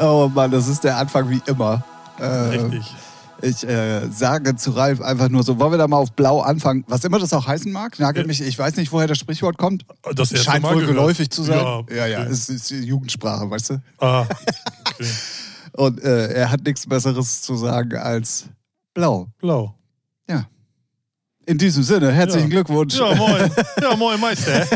Oh Mann, das ist der Anfang wie immer. Äh, Richtig. Ich äh, sage zu Ralf einfach nur so, wollen wir da mal auf Blau anfangen? Was immer das auch heißen mag, nagel Ja. mich, ich weiß nicht, woher das Sprichwort kommt. Das Scheint wohl gehört. geläufig zu sein. Ja, ja, ja okay. es ist Jugendsprache, weißt du? Ah, okay. Und äh, er hat nichts Besseres zu sagen als Blau. Blau. Ja. In diesem Sinne, herzlichen Ja. Glückwunsch. Ja, moin. Ja, moin, Meister.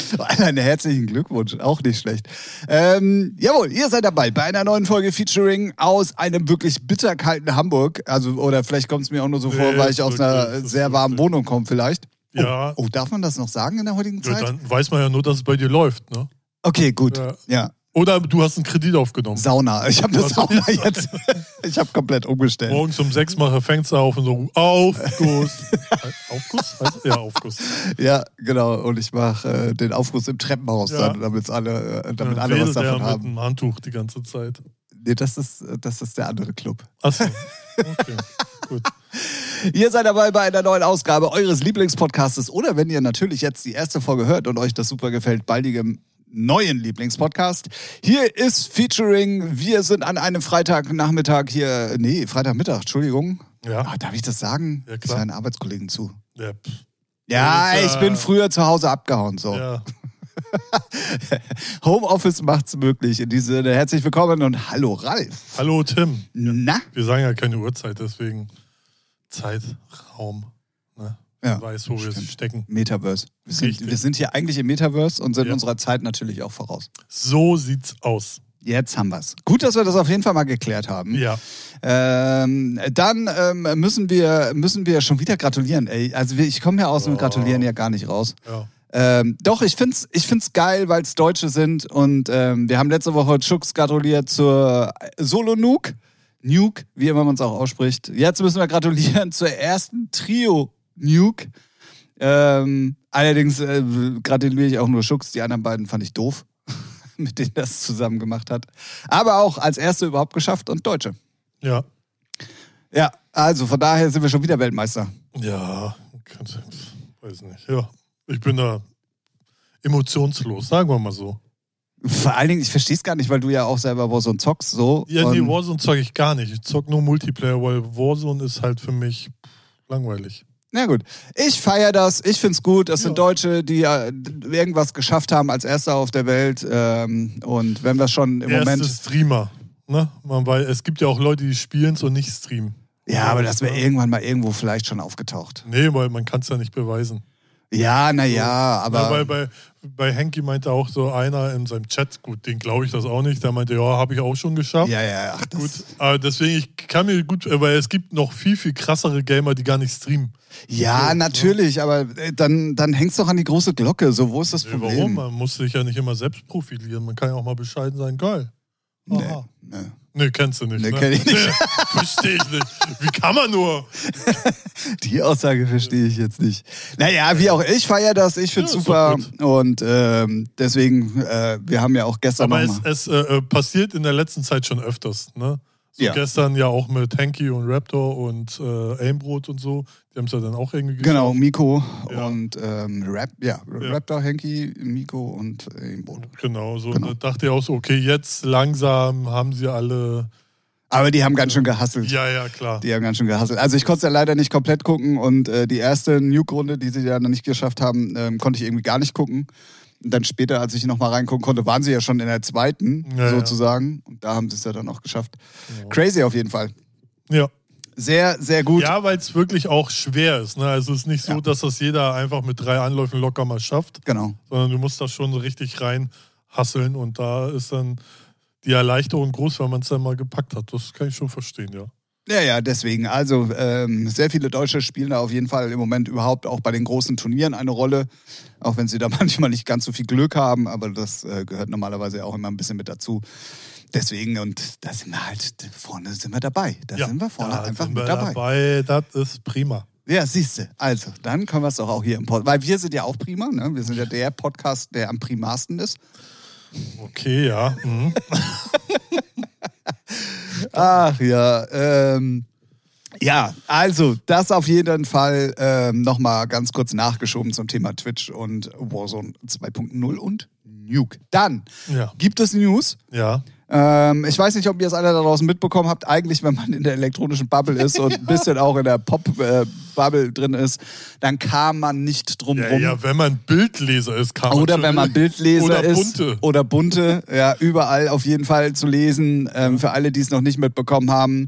Einen herzlichen Glückwunsch, auch nicht schlecht. Ähm, jawohl, ihr seid dabei bei einer neuen Folge Featuring aus einem wirklich bitterkalten Hamburg. Also, oder vielleicht kommt es mir auch nur so Nee, vor, weil ich aus einer sehr warmen. Wohnung komme, vielleicht. Ja. Oh, darf man das noch sagen in der heutigen ja, Zeit? dann weiß man ja nur, dass es bei dir läuft, ne? okay, gut. Ja. Ja. Oder du hast einen Kredit aufgenommen. Sauna. Ich habe eine Sauna jetzt. Ich habe komplett umgestellt. Morgens um sechs mache Fenster auf und so Aufguss. Aufguss? Ja, Aufguss. Ja, genau. Und ich mache äh, den Aufguss im Treppenhaus Ja. dann, damit's alle, äh, damit Dann alle was davon mit haben. einem Handtuch die ganze Zeit. Nee, das ist, das ist der andere Club. Achso. Okay. Gut. Ihr seid dabei bei einer neuen Ausgabe eures Lieblingspodcastes oder wenn ihr natürlich jetzt die erste Folge hört und euch das super gefällt, baldigem neuen Lieblingspodcast. Hier ist Featuring. Wir sind an einem Freitagnachmittag hier, nee, Freitagmittag, Entschuldigung. Ja. Ah, darf ich das sagen? Ja, klar. seinen Arbeitskollegen zu. Ja, Ja, ich bin früher zu Hause abgehauen. So. ja. Homeoffice macht's möglich. In diesem Sinne, herzlich willkommen und hallo Ralf. Hallo Tim. Na? Wir sagen ja keine Uhrzeit, deswegen Zeitraum. Ne? Ja, weiß, wo wir stimmt. stecken. Metaverse. Wir sind, Richtig. wir sind hier eigentlich im Metaverse und sind Ja. unserer Zeit natürlich auch voraus. So sieht's aus. Jetzt haben wir's. Gut, dass wir das auf jeden Fall mal geklärt haben. Ja. Ähm, dann ähm, müssen, wir, müssen wir schon wieder gratulieren. Ey. Also wir- ich komme ja aus dem Oh. Gratulieren ja gar nicht raus. Ja. Ähm, doch, ich find's, ich find's geil, weil es Deutsche sind. Und ähm, wir haben letzte Woche Chux gratuliert zur Solo Nuke. Nuke, wie immer man es auch ausspricht. Jetzt müssen wir gratulieren zur ersten Trio Nuke. Ähm, allerdings äh, gratuliere ich auch nur Schux. Die anderen beiden fand ich doof, mit denen das zusammen gemacht hat. Aber auch als erste überhaupt geschafft und Deutsche. Ja. Ja, also von daher sind wir schon wieder Weltmeister. Ja. Weiß nicht. Ja. Ich bin da emotionslos, sagen wir mal so. Vor allen Dingen, ich verstehe es gar nicht, weil du ja auch selber Warzone zockst so. Ja, nee, Warzone zocke ich gar nicht. Ich zock nur Multiplayer, weil Warzone ist halt für mich langweilig. Na gut. Ich feiere das. Ich find's gut. Das Ja. sind Deutsche, die äh, irgendwas geschafft haben als Erster auf der Welt. Ähm, und wenn wir schon im Erste Moment. Streamer. Ne? Man weiß, es gibt ja auch Leute, die spielen und nicht streamen. Ja, aber das wäre Ja. irgendwann mal irgendwo vielleicht schon aufgetaucht. Nee, weil man kann es ja nicht beweisen. Ja, naja, aber. ja, weil bei, bei Henki meinte auch so einer in seinem Chat, gut, den glaube ich das auch nicht, der meinte, ja, habe ich auch schon geschafft. ja, ja, ach, das, Gut, aber deswegen, ich kann mir gut, weil es gibt noch viel, viel krassere Gamer, die gar nicht streamen. Ja, So, natürlich, aber äh, dann, dann hängst du doch an die große Glocke. So, wo ist das Nee, Problem? warum? Man muss sich ja nicht immer selbst profilieren. Man kann ja auch mal bescheiden sein, geil. Nee, Aha. nee. Nee, kennst du nicht. Nee, ne? kenn ich nicht. Verstehe ich nicht. Wie kann man nur? Die Aussage verstehe ich jetzt nicht. Naja, wie auch ich feiere das, ich finde es Ja, super. Und ähm, deswegen, äh, wir haben ja auch gestern Aber es, es äh, äh, passiert in der letzten Zeit schon öfters. Ne? So Ja. Gestern ja auch mit Hanky und Raptor und äh, Aimbrot und so. Die haben es ja dann auch irgendwie geschafft. Genau, Miko Ja. und ähm, Rap, ja, Raptor, Henky, Miko und äh, Imbrot. Genau, so. Genau. Dachte ich auch so, okay, jetzt langsam haben sie alle. Aber die haben ganz schön gehasselt. Ja, ja, klar. Die haben ganz schön gehasselt. Also ich konnte es ja leider nicht komplett gucken und äh, die erste Nuke-Runde, die sie ja noch nicht geschafft haben, ähm, konnte ich irgendwie gar nicht gucken. Und dann später, als ich nochmal reingucken konnte, waren sie ja schon in der zweiten, Ja, ja. sozusagen. Und da haben sie es ja dann auch geschafft. Ja. Crazy auf jeden Fall. Ja, Sehr, sehr gut. ja weil es wirklich auch schwer ist. Ne? Also es ist nicht so, Ja. dass das jeder einfach mit drei Anläufen locker mal schafft, Genau. sondern du musst das schon so richtig rein hasseln und da ist dann die Erleichterung groß, wenn man es dann mal gepackt hat. Das kann ich schon verstehen, ja. Ja, ja, deswegen. Also ähm, sehr viele Deutsche spielen da auf jeden Fall im Moment überhaupt auch bei den großen Turnieren eine Rolle. Auch wenn sie da manchmal nicht ganz so viel Glück haben, aber das äh, gehört normalerweise auch immer ein bisschen mit dazu. Deswegen, und da sind wir halt, vorne sind wir dabei. Da ja, sind wir vorne da einfach sind mit wir dabei. Das ist prima. Ja, siehst du. Also, dann können wir es doch auch hier im Podcast. Weil wir sind ja auch prima, ne? Wir sind ja der Podcast, der am primarsten ist. Okay, ja. Mhm. Ach ja, ähm, ja, also das auf jeden Fall ähm, nochmal ganz kurz nachgeschoben zum Thema Twitch und Warzone 2.0 und Nuke. Dann Ja. gibt es News. Ja. Ähm, ich weiß nicht, ob ihr es alle da draußen mitbekommen habt. Eigentlich, wenn man in der elektronischen Bubble ist und ein bisschen auch in der Pop-Bubble drin ist, dann kam man nicht drum Ja, rum. ja, wenn man Bildleser ist, kann man Oder schon- wenn man Bildleser Oder ist. bunte. Oder bunte. Ja, überall auf jeden Fall zu lesen. Ähm, für alle, die es noch nicht mitbekommen haben.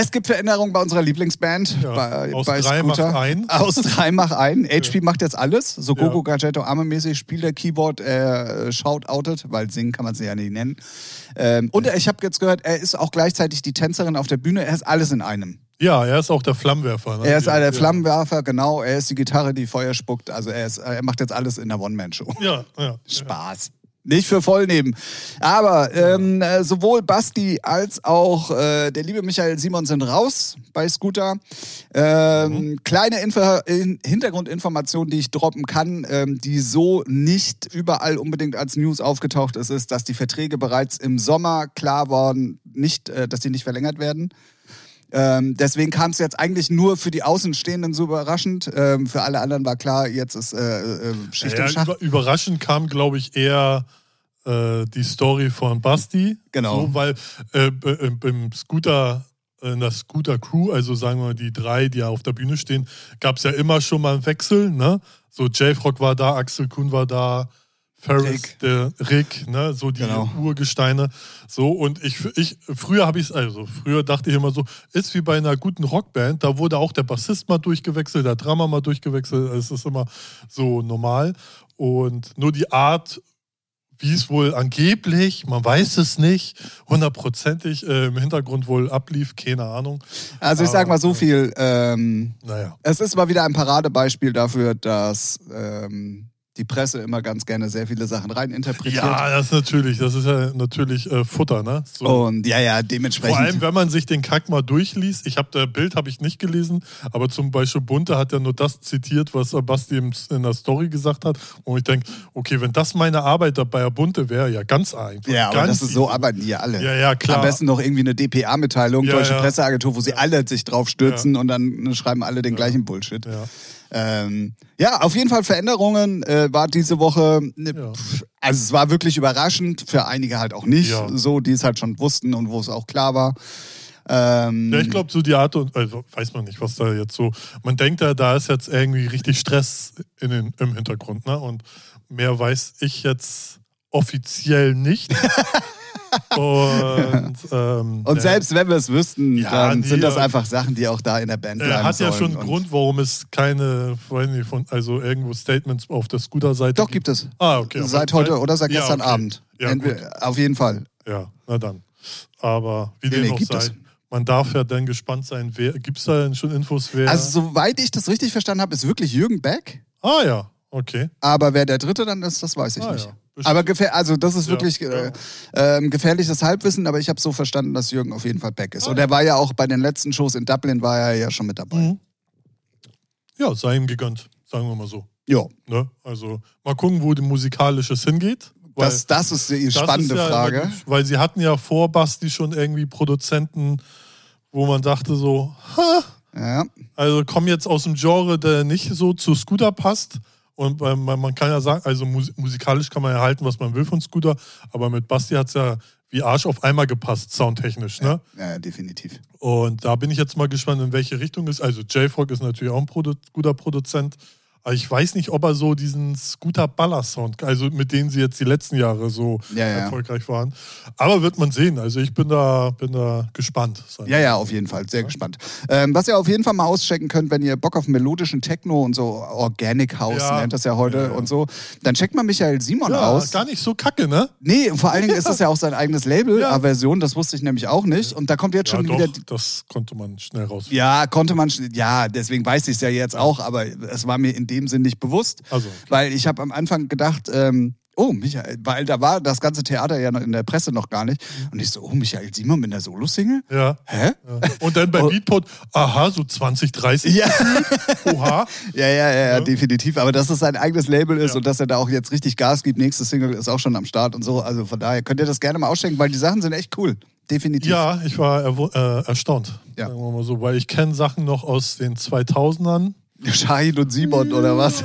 Es gibt Veränderungen bei unserer Lieblingsband. Ja, bei, aus bei drei macht Scooter. ein. Aus drei macht ein. HP macht jetzt alles. So Ja. Gogo Gadgetto Arme-mäßig spielt der Keyboard, äh, shout-outet, weil singen kann man sie ja nicht nennen. Ähm, und ich habe jetzt gehört, er ist auch gleichzeitig die Tänzerin auf der Bühne. Er ist alles in einem. Ja, er ist auch der Flammenwerfer. Ne? Er ist ja, der ja. Flammenwerfer, genau. Er ist die Gitarre, die Feuer spuckt. Also er, ist, er macht jetzt alles in der One-Man-Show. Ja, ja. Spaß. Nicht für voll nehmen. Aber ähm, äh, sowohl Basti als auch äh, der liebe Michael Simon sind raus bei Scooter. Ähm, Kleine Info in Hintergrundinformation, die ich droppen kann, ähm, die so nicht überall unbedingt als News aufgetaucht ist, ist, dass die Verträge bereits im Sommer klar waren, nicht, äh, dass die nicht verlängert werden. Ähm, deswegen kam es jetzt eigentlich nur für die Außenstehenden so überraschend. Ähm, für alle anderen war klar, jetzt ist äh, äh, Schicht Ja, im Schacht. über, überraschend kam, glaube ich, eher äh, die Story von Basti. Genau. So, weil äh, b- im- Scooter, in der Scooter-Crew, also sagen wir mal die drei, die ja auf der Bühne stehen, gab es ja immer schon mal einen Wechsel. Ne? So J-Rock war da, Axel Kuhn war da, Ferris, Rick. der Rick, ne? so die Genau. Urgesteine. So, und ich, ich früher habe ich es, also früher dachte ich immer so, ist wie bei einer guten Rockband, da wurde auch der Bassist mal durchgewechselt, der Drummer mal durchgewechselt, es ist immer so normal. Und nur die Art, wie es wohl angeblich, man weiß es nicht, hundertprozentig äh, im Hintergrund wohl ablief, keine Ahnung. Also ich sag Aber, mal so ja. viel. Ähm, Naja. es ist mal wieder ein Paradebeispiel dafür, dass ähm, die Presse immer ganz gerne sehr viele Sachen reininterpretiert. Ja, das ist natürlich, das ist ja natürlich äh, Futter, ne? So. Und ja, ja, dementsprechend. Vor allem, wenn man sich den Kack mal durchliest. Ich habe der Bild habe ich nicht gelesen, aber zum Beispiel Bunte hat ja nur das zitiert, was äh, Basti in der Story gesagt hat. Und ich denke, okay, wenn das meine Arbeit bei Bunte wäre, ja ganz einfach. ja, aber ganz das ist so arbeiten die ja alle. Ja, ja, klar. Am besten noch irgendwie eine DPA-Mitteilung, Ja, Deutsche ja. Presseagentur, wo sie alle sich drauf stürzen und dann schreiben alle den gleichen Bullshit. Ja. Ähm, ja, auf jeden Fall Veränderungen äh, war diese Woche. Ne, Ja. pff, Also es war wirklich überraschend, für einige halt auch nicht, Ja. so die es halt schon wussten und wo es auch klar war. Ähm, Ja, ich glaube, so die Art und also weiß man nicht, was da jetzt so. Man denkt ja, da ist jetzt irgendwie richtig Stress in den, im Hintergrund, ne? Und mehr weiß ich jetzt offiziell nicht. und ähm, und ja, selbst wenn wir es wüssten, Ja, dann nee, sind das äh, einfach Sachen, die auch da in der Band bleiben er hat ja schon einen Und- Grund, warum es keine, weiß nicht, von, also irgendwo Statements auf der Scooter-Seite Doch, gibt es. Ah, okay. Seit heute oder seit Ja, gestern okay. Abend. Ja, Entweder- auf jeden Fall. Ja, na dann. Aber wie Nee, dem nee, auch gibt sei, es. man darf ja dann gespannt sein, wer, gibt es da denn schon Infos, wer? Also soweit ich das richtig verstanden habe, ist wirklich Jürgen Beck. ah ja, okay. Aber wer der Dritte dann ist, das weiß ich Ah, nicht. ja. Aber gefähr also das ist Ja, wirklich äh, ähm, gefährliches Halbwissen, aber ich habe so verstanden, dass Jürgen auf jeden Fall back ist. Ah, Und er war ja auch bei den letzten Shows in Dublin, war er ja schon mit dabei. Mhm. Ja, sei ihm gegönnt, sagen wir mal so. Ja, Ne? Also mal gucken, wo die musikalisches hingeht. Weil das, das ist die spannende ist ja Frage. die- Weil sie hatten ja vor Basti schon irgendwie Produzenten, wo man dachte so, ha, Ja. also komm jetzt aus dem Genre, der nicht so zu Scooter passt. Und ähm, man, man kann ja sagen, also mus musikalisch kann man ja halten, was man will von Scooter, aber mit Basti hat es ja wie Arsch auf einmal gepasst, soundtechnisch. Ne? ja, definitiv. Und da bin ich jetzt mal gespannt, in welche Richtung es. Also J-Frog ist natürlich auch ein Produ guter Produzent. Aber ich weiß nicht, ob er so diesen Scooter-Baller-Sound, also mit denen sie jetzt die letzten Jahre so Ja, ja. erfolgreich waren. Aber wird man sehen. Also ich bin da, bin da gespannt. Ja, ja, auf jeden Fall. Sehr gespannt. Ähm, was ihr auf jeden Fall mal auschecken könnt, wenn ihr Bock auf melodischen Techno und so Organic House Ja. nennt das ja heute Ja, ja. und so, dann checkt mal Michael Simon Ja, aus. gar nicht so kacke, ne? Nee, vor allen Dingen ist das ja auch sein eigenes Label, Ja. Aversion, das wusste ich nämlich auch nicht. Und da kommt jetzt Ja, schon doch, wieder. das konnte man schnell raus. Ja, konnte man, ja, deswegen weiß ich es ja jetzt auch, aber es war mir in dem Sinn nicht bewusst, Also, weil ich habe am Anfang gedacht, ähm, oh, Michael, weil da war das ganze Theater ja noch in der Presse noch gar nicht. Und ich so, oh, Michael Simon mit einer Solo-Single? ja. Hä? ja. Und dann bei Oh. Beatport, aha, so 20, 30, Ja. oha. Ja, ja, ja, ja, definitiv. Aber dass es sein eigenes Label ist Ja. und dass er da auch jetzt richtig Gas gibt. Nächste Single ist auch schon am Start und so. Also von daher könnt ihr das gerne mal ausschenken, weil die Sachen sind echt cool. Definitiv. Ja, ich war äh, erstaunt, Ja. sagen wir mal so, weil ich kenne Sachen noch aus den 2000ern. Shahin und Simon oder was?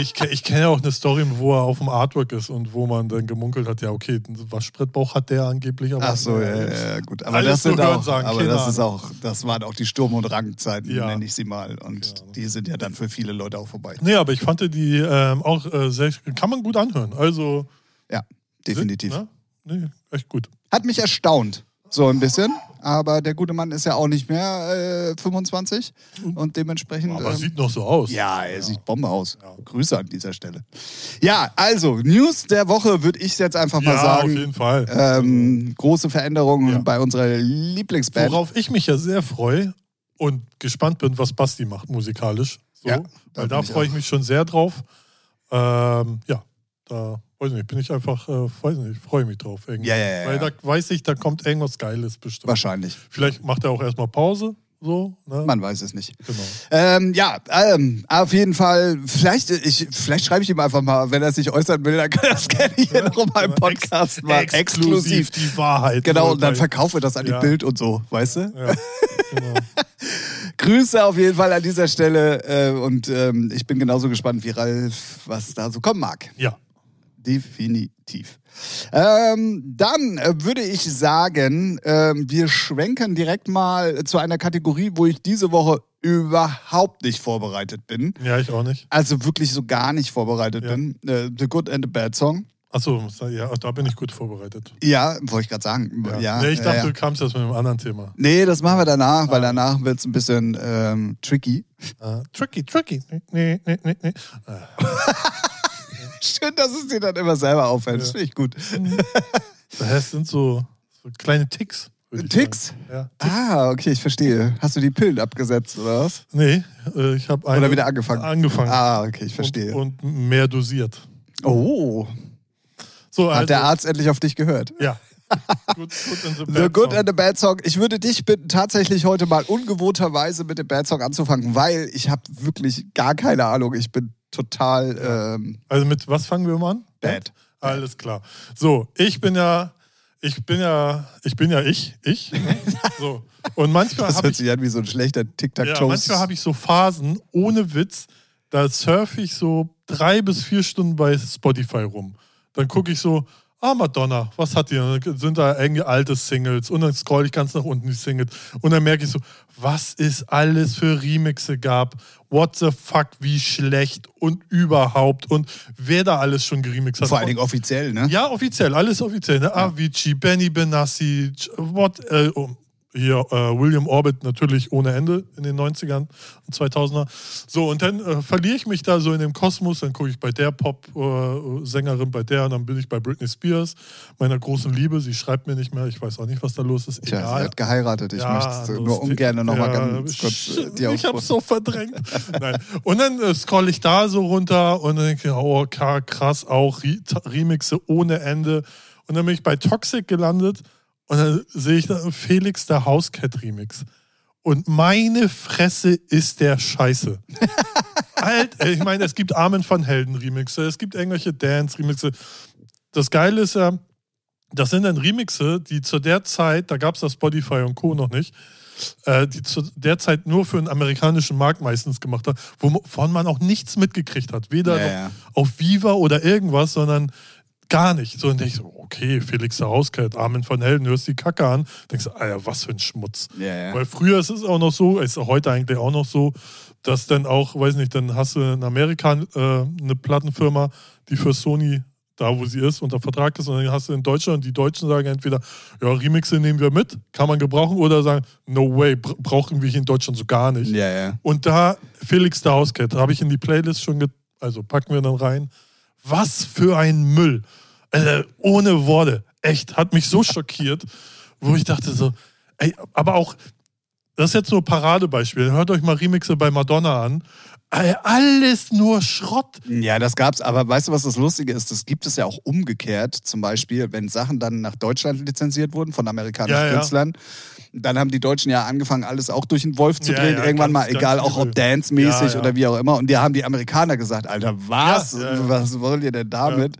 Ich, ich kenne ja auch eine Story, wo er auf dem Artwork ist und wo man dann gemunkelt hat, ja, okay, einen Waschbrettbauch hat der angeblich, aber. Ach so, ja, ja, ja, gut. Aber das sind auch, sagen, aber das ist auch, das waren auch die Sturm- und Rangzeiten, Ja. nenne ich sie mal. Und Genau. die sind ja dann für viele Leute auch vorbei. Nee, aber ich fand die ähm, auch äh, sehr, kann man gut anhören. Also. Ja, definitiv. Ne? Nee, echt gut. Hat mich erstaunt, so ein bisschen. Aber der gute Mann ist ja auch nicht mehr äh, 25 und dementsprechend. Aber ähm, sieht noch so aus. Ja, er sieht Bombe aus. Grüße an dieser Stelle. Ja, also, News der Woche würde ich jetzt einfach mal Ja, sagen. auf jeden Fall. Ähm, große Veränderungen Ja. bei unserer Lieblingsband. Worauf ich mich ja sehr freue und gespannt bin, was Basti macht musikalisch. So, Ja, da weil da freue ich mich schon sehr drauf. Ähm, ja, da weiß ich nicht, bin ich einfach, äh, weiß nicht, freue mich drauf. Irgendwie. Ja, ja, ja, Weil ja. da weiß ich, da kommt irgendwas Geiles bestimmt. Wahrscheinlich. Vielleicht macht er auch erstmal Pause. So, ne? Man weiß es nicht. Genau. Ähm, ja, ähm, auf jeden Fall. Vielleicht, ich, vielleicht schreibe ich ihm einfach mal, wenn er sich äußern will, dann kann er das gerne hier noch mal im Podcast Ex machen. exklusiv die Wahrheit. Genau, und dann verkaufen wir das an Ja. die Bild und so, weißt du? Ja, genau. Grüße auf jeden Fall an dieser Stelle äh, und ähm, ich bin genauso gespannt wie Ralf, was da so kommen mag. ja. Definitiv. Ähm, dann äh, würde ich sagen, ähm, wir schwenken direkt mal zu einer Kategorie, wo ich diese Woche überhaupt nicht vorbereitet bin. Ja, ich auch nicht. Also wirklich so gar nicht vorbereitet Ja. bin. Äh, The Good and the Bad Song. Achso, ja, da bin ich gut vorbereitet. Ja, wollte ich gerade sagen. Ja, nee, ich ja, dachte, ja. du kamst jetzt mit einem anderen Thema. Nee, das machen wir danach, weil danach wird es ein bisschen ähm, tricky. Äh, tricky, tricky. Nee, nee, nee, nee. Schön, dass es dir dann immer selber auffällt. Das finde ich gut. Das sind so, so kleine Ticks. Ticks? Ja. Ah, okay, ich verstehe. Hast du die Pillen abgesetzt oder was? Nee, äh, ich habe Oder wieder angefangen? Angefangen. Ah, okay, ich verstehe. Und, und mehr dosiert. oh, So, hat also, der Arzt endlich auf dich gehört? Ja. Good, good the Good song. and the Bad Song. Ich würde dich bitten, tatsächlich heute mal ungewohnterweise mit dem Bad Song anzufangen, weil ich habe wirklich gar keine Ahnung. Ich bin total ähm, Also mit was fangen wir mal an? bad. Alles klar. So, ich bin ja, ich bin ja, ich bin ja ich, ich. ne? so. Und manchmal Das hört ich, sich an wie so ein schlechter ja, Tic-Tac-Toe. manchmal habe ich so Phasen, ohne Witz, da surfe ich so drei bis vier Stunden bei Spotify rum. Dann gucke ich so, ah, Madonna, was hat die? Und dann sind da irgendwie alte Singles und dann scroll ich ganz nach unten die Singles und dann merke ich so, was es alles für Remixe gab, what the fuck, wie schlecht und überhaupt und wer da alles schon geremixt hat. Vor allen Dingen offiziell, ne? Ja, offiziell, alles offiziell. Ne? Avicii, Benny Benassi, what, äh, hier äh, William Orbit natürlich ohne Ende in den 90ern und 2000er. So, und dann äh, verliere ich mich da so in dem Kosmos, dann gucke ich bei der Pop-Sängerin, bei der und dann bin ich bei Britney Spears, meiner großen Liebe. Sie schreibt mir nicht mehr, ich weiß auch nicht, was da los ist. Tja, sie Egal. hat geheiratet. Ich möchte es nur ungern nochmal Ja, ganz kurz äh, dir Ich aufrufen. so verdrängt. Nein. Und dann äh, scroll ich da so runter und dann denke ich, oh, krass, auch Re Remixe ohne Ende. Und dann bin ich bei Toxic gelandet und dann sehe ich da Felix der Housecat Remix. Und meine Fresse ist der Scheiße. Alt, ich meine, es gibt Armen van Helden Remixe, es gibt irgendwelche Dance Remixe. Das Geile ist ja, das sind dann Remixe, die zu der Zeit, da gab es das Spotify und Co. noch nicht, äh, die zu der Zeit nur für den amerikanischen Markt meistens gemacht hat, wovon man auch nichts mitgekriegt hat. Weder Ja, ja. auf Viva oder irgendwas, sondern gar nicht. So und ich so, okay, Felix der Hauskeit, Armin van Helden, hörst die Kacke an, denkst du, Alter, was für ein Schmutz. Ja, ja. Weil früher ist es auch noch so, ist heute eigentlich auch noch so, dass dann auch, weiß nicht, dann hast du in Amerika äh, eine Plattenfirma, die für Sony da, wo sie ist, unter Vertrag ist, und dann hast du in Deutschland, die Deutschen sagen entweder, ja, Remixe nehmen wir mit, kann man gebrauchen, oder sagen, no way, br- brauchen wir hier in Deutschland so gar nicht. Ja, ja. Und da, Felix der Hauscat, habe ich in die Playlist schon, also packen wir dann rein. Was für ein Müll. Also, ohne Worte. Echt, hat mich so schockiert, wo ich dachte so, ey, aber auch, das ist jetzt nur ein Paradebeispiel. Hört euch mal Remixe bei Madonna an. Alles nur Schrott. Ja, das gab's, aber weißt du, was das Lustige ist? Das gibt es ja auch umgekehrt. Zum Beispiel, wenn Sachen dann nach Deutschland lizenziert wurden von amerikanischen Ja, ja. Dann haben die Deutschen ja angefangen, alles auch durch den Wolf zu Ja, drehen, ja, irgendwann ganz, mal, egal auch ob dance-mäßig Ja, oder wie auch immer. Und da haben die Amerikaner gesagt, Alter, was? Was wollt ihr denn damit?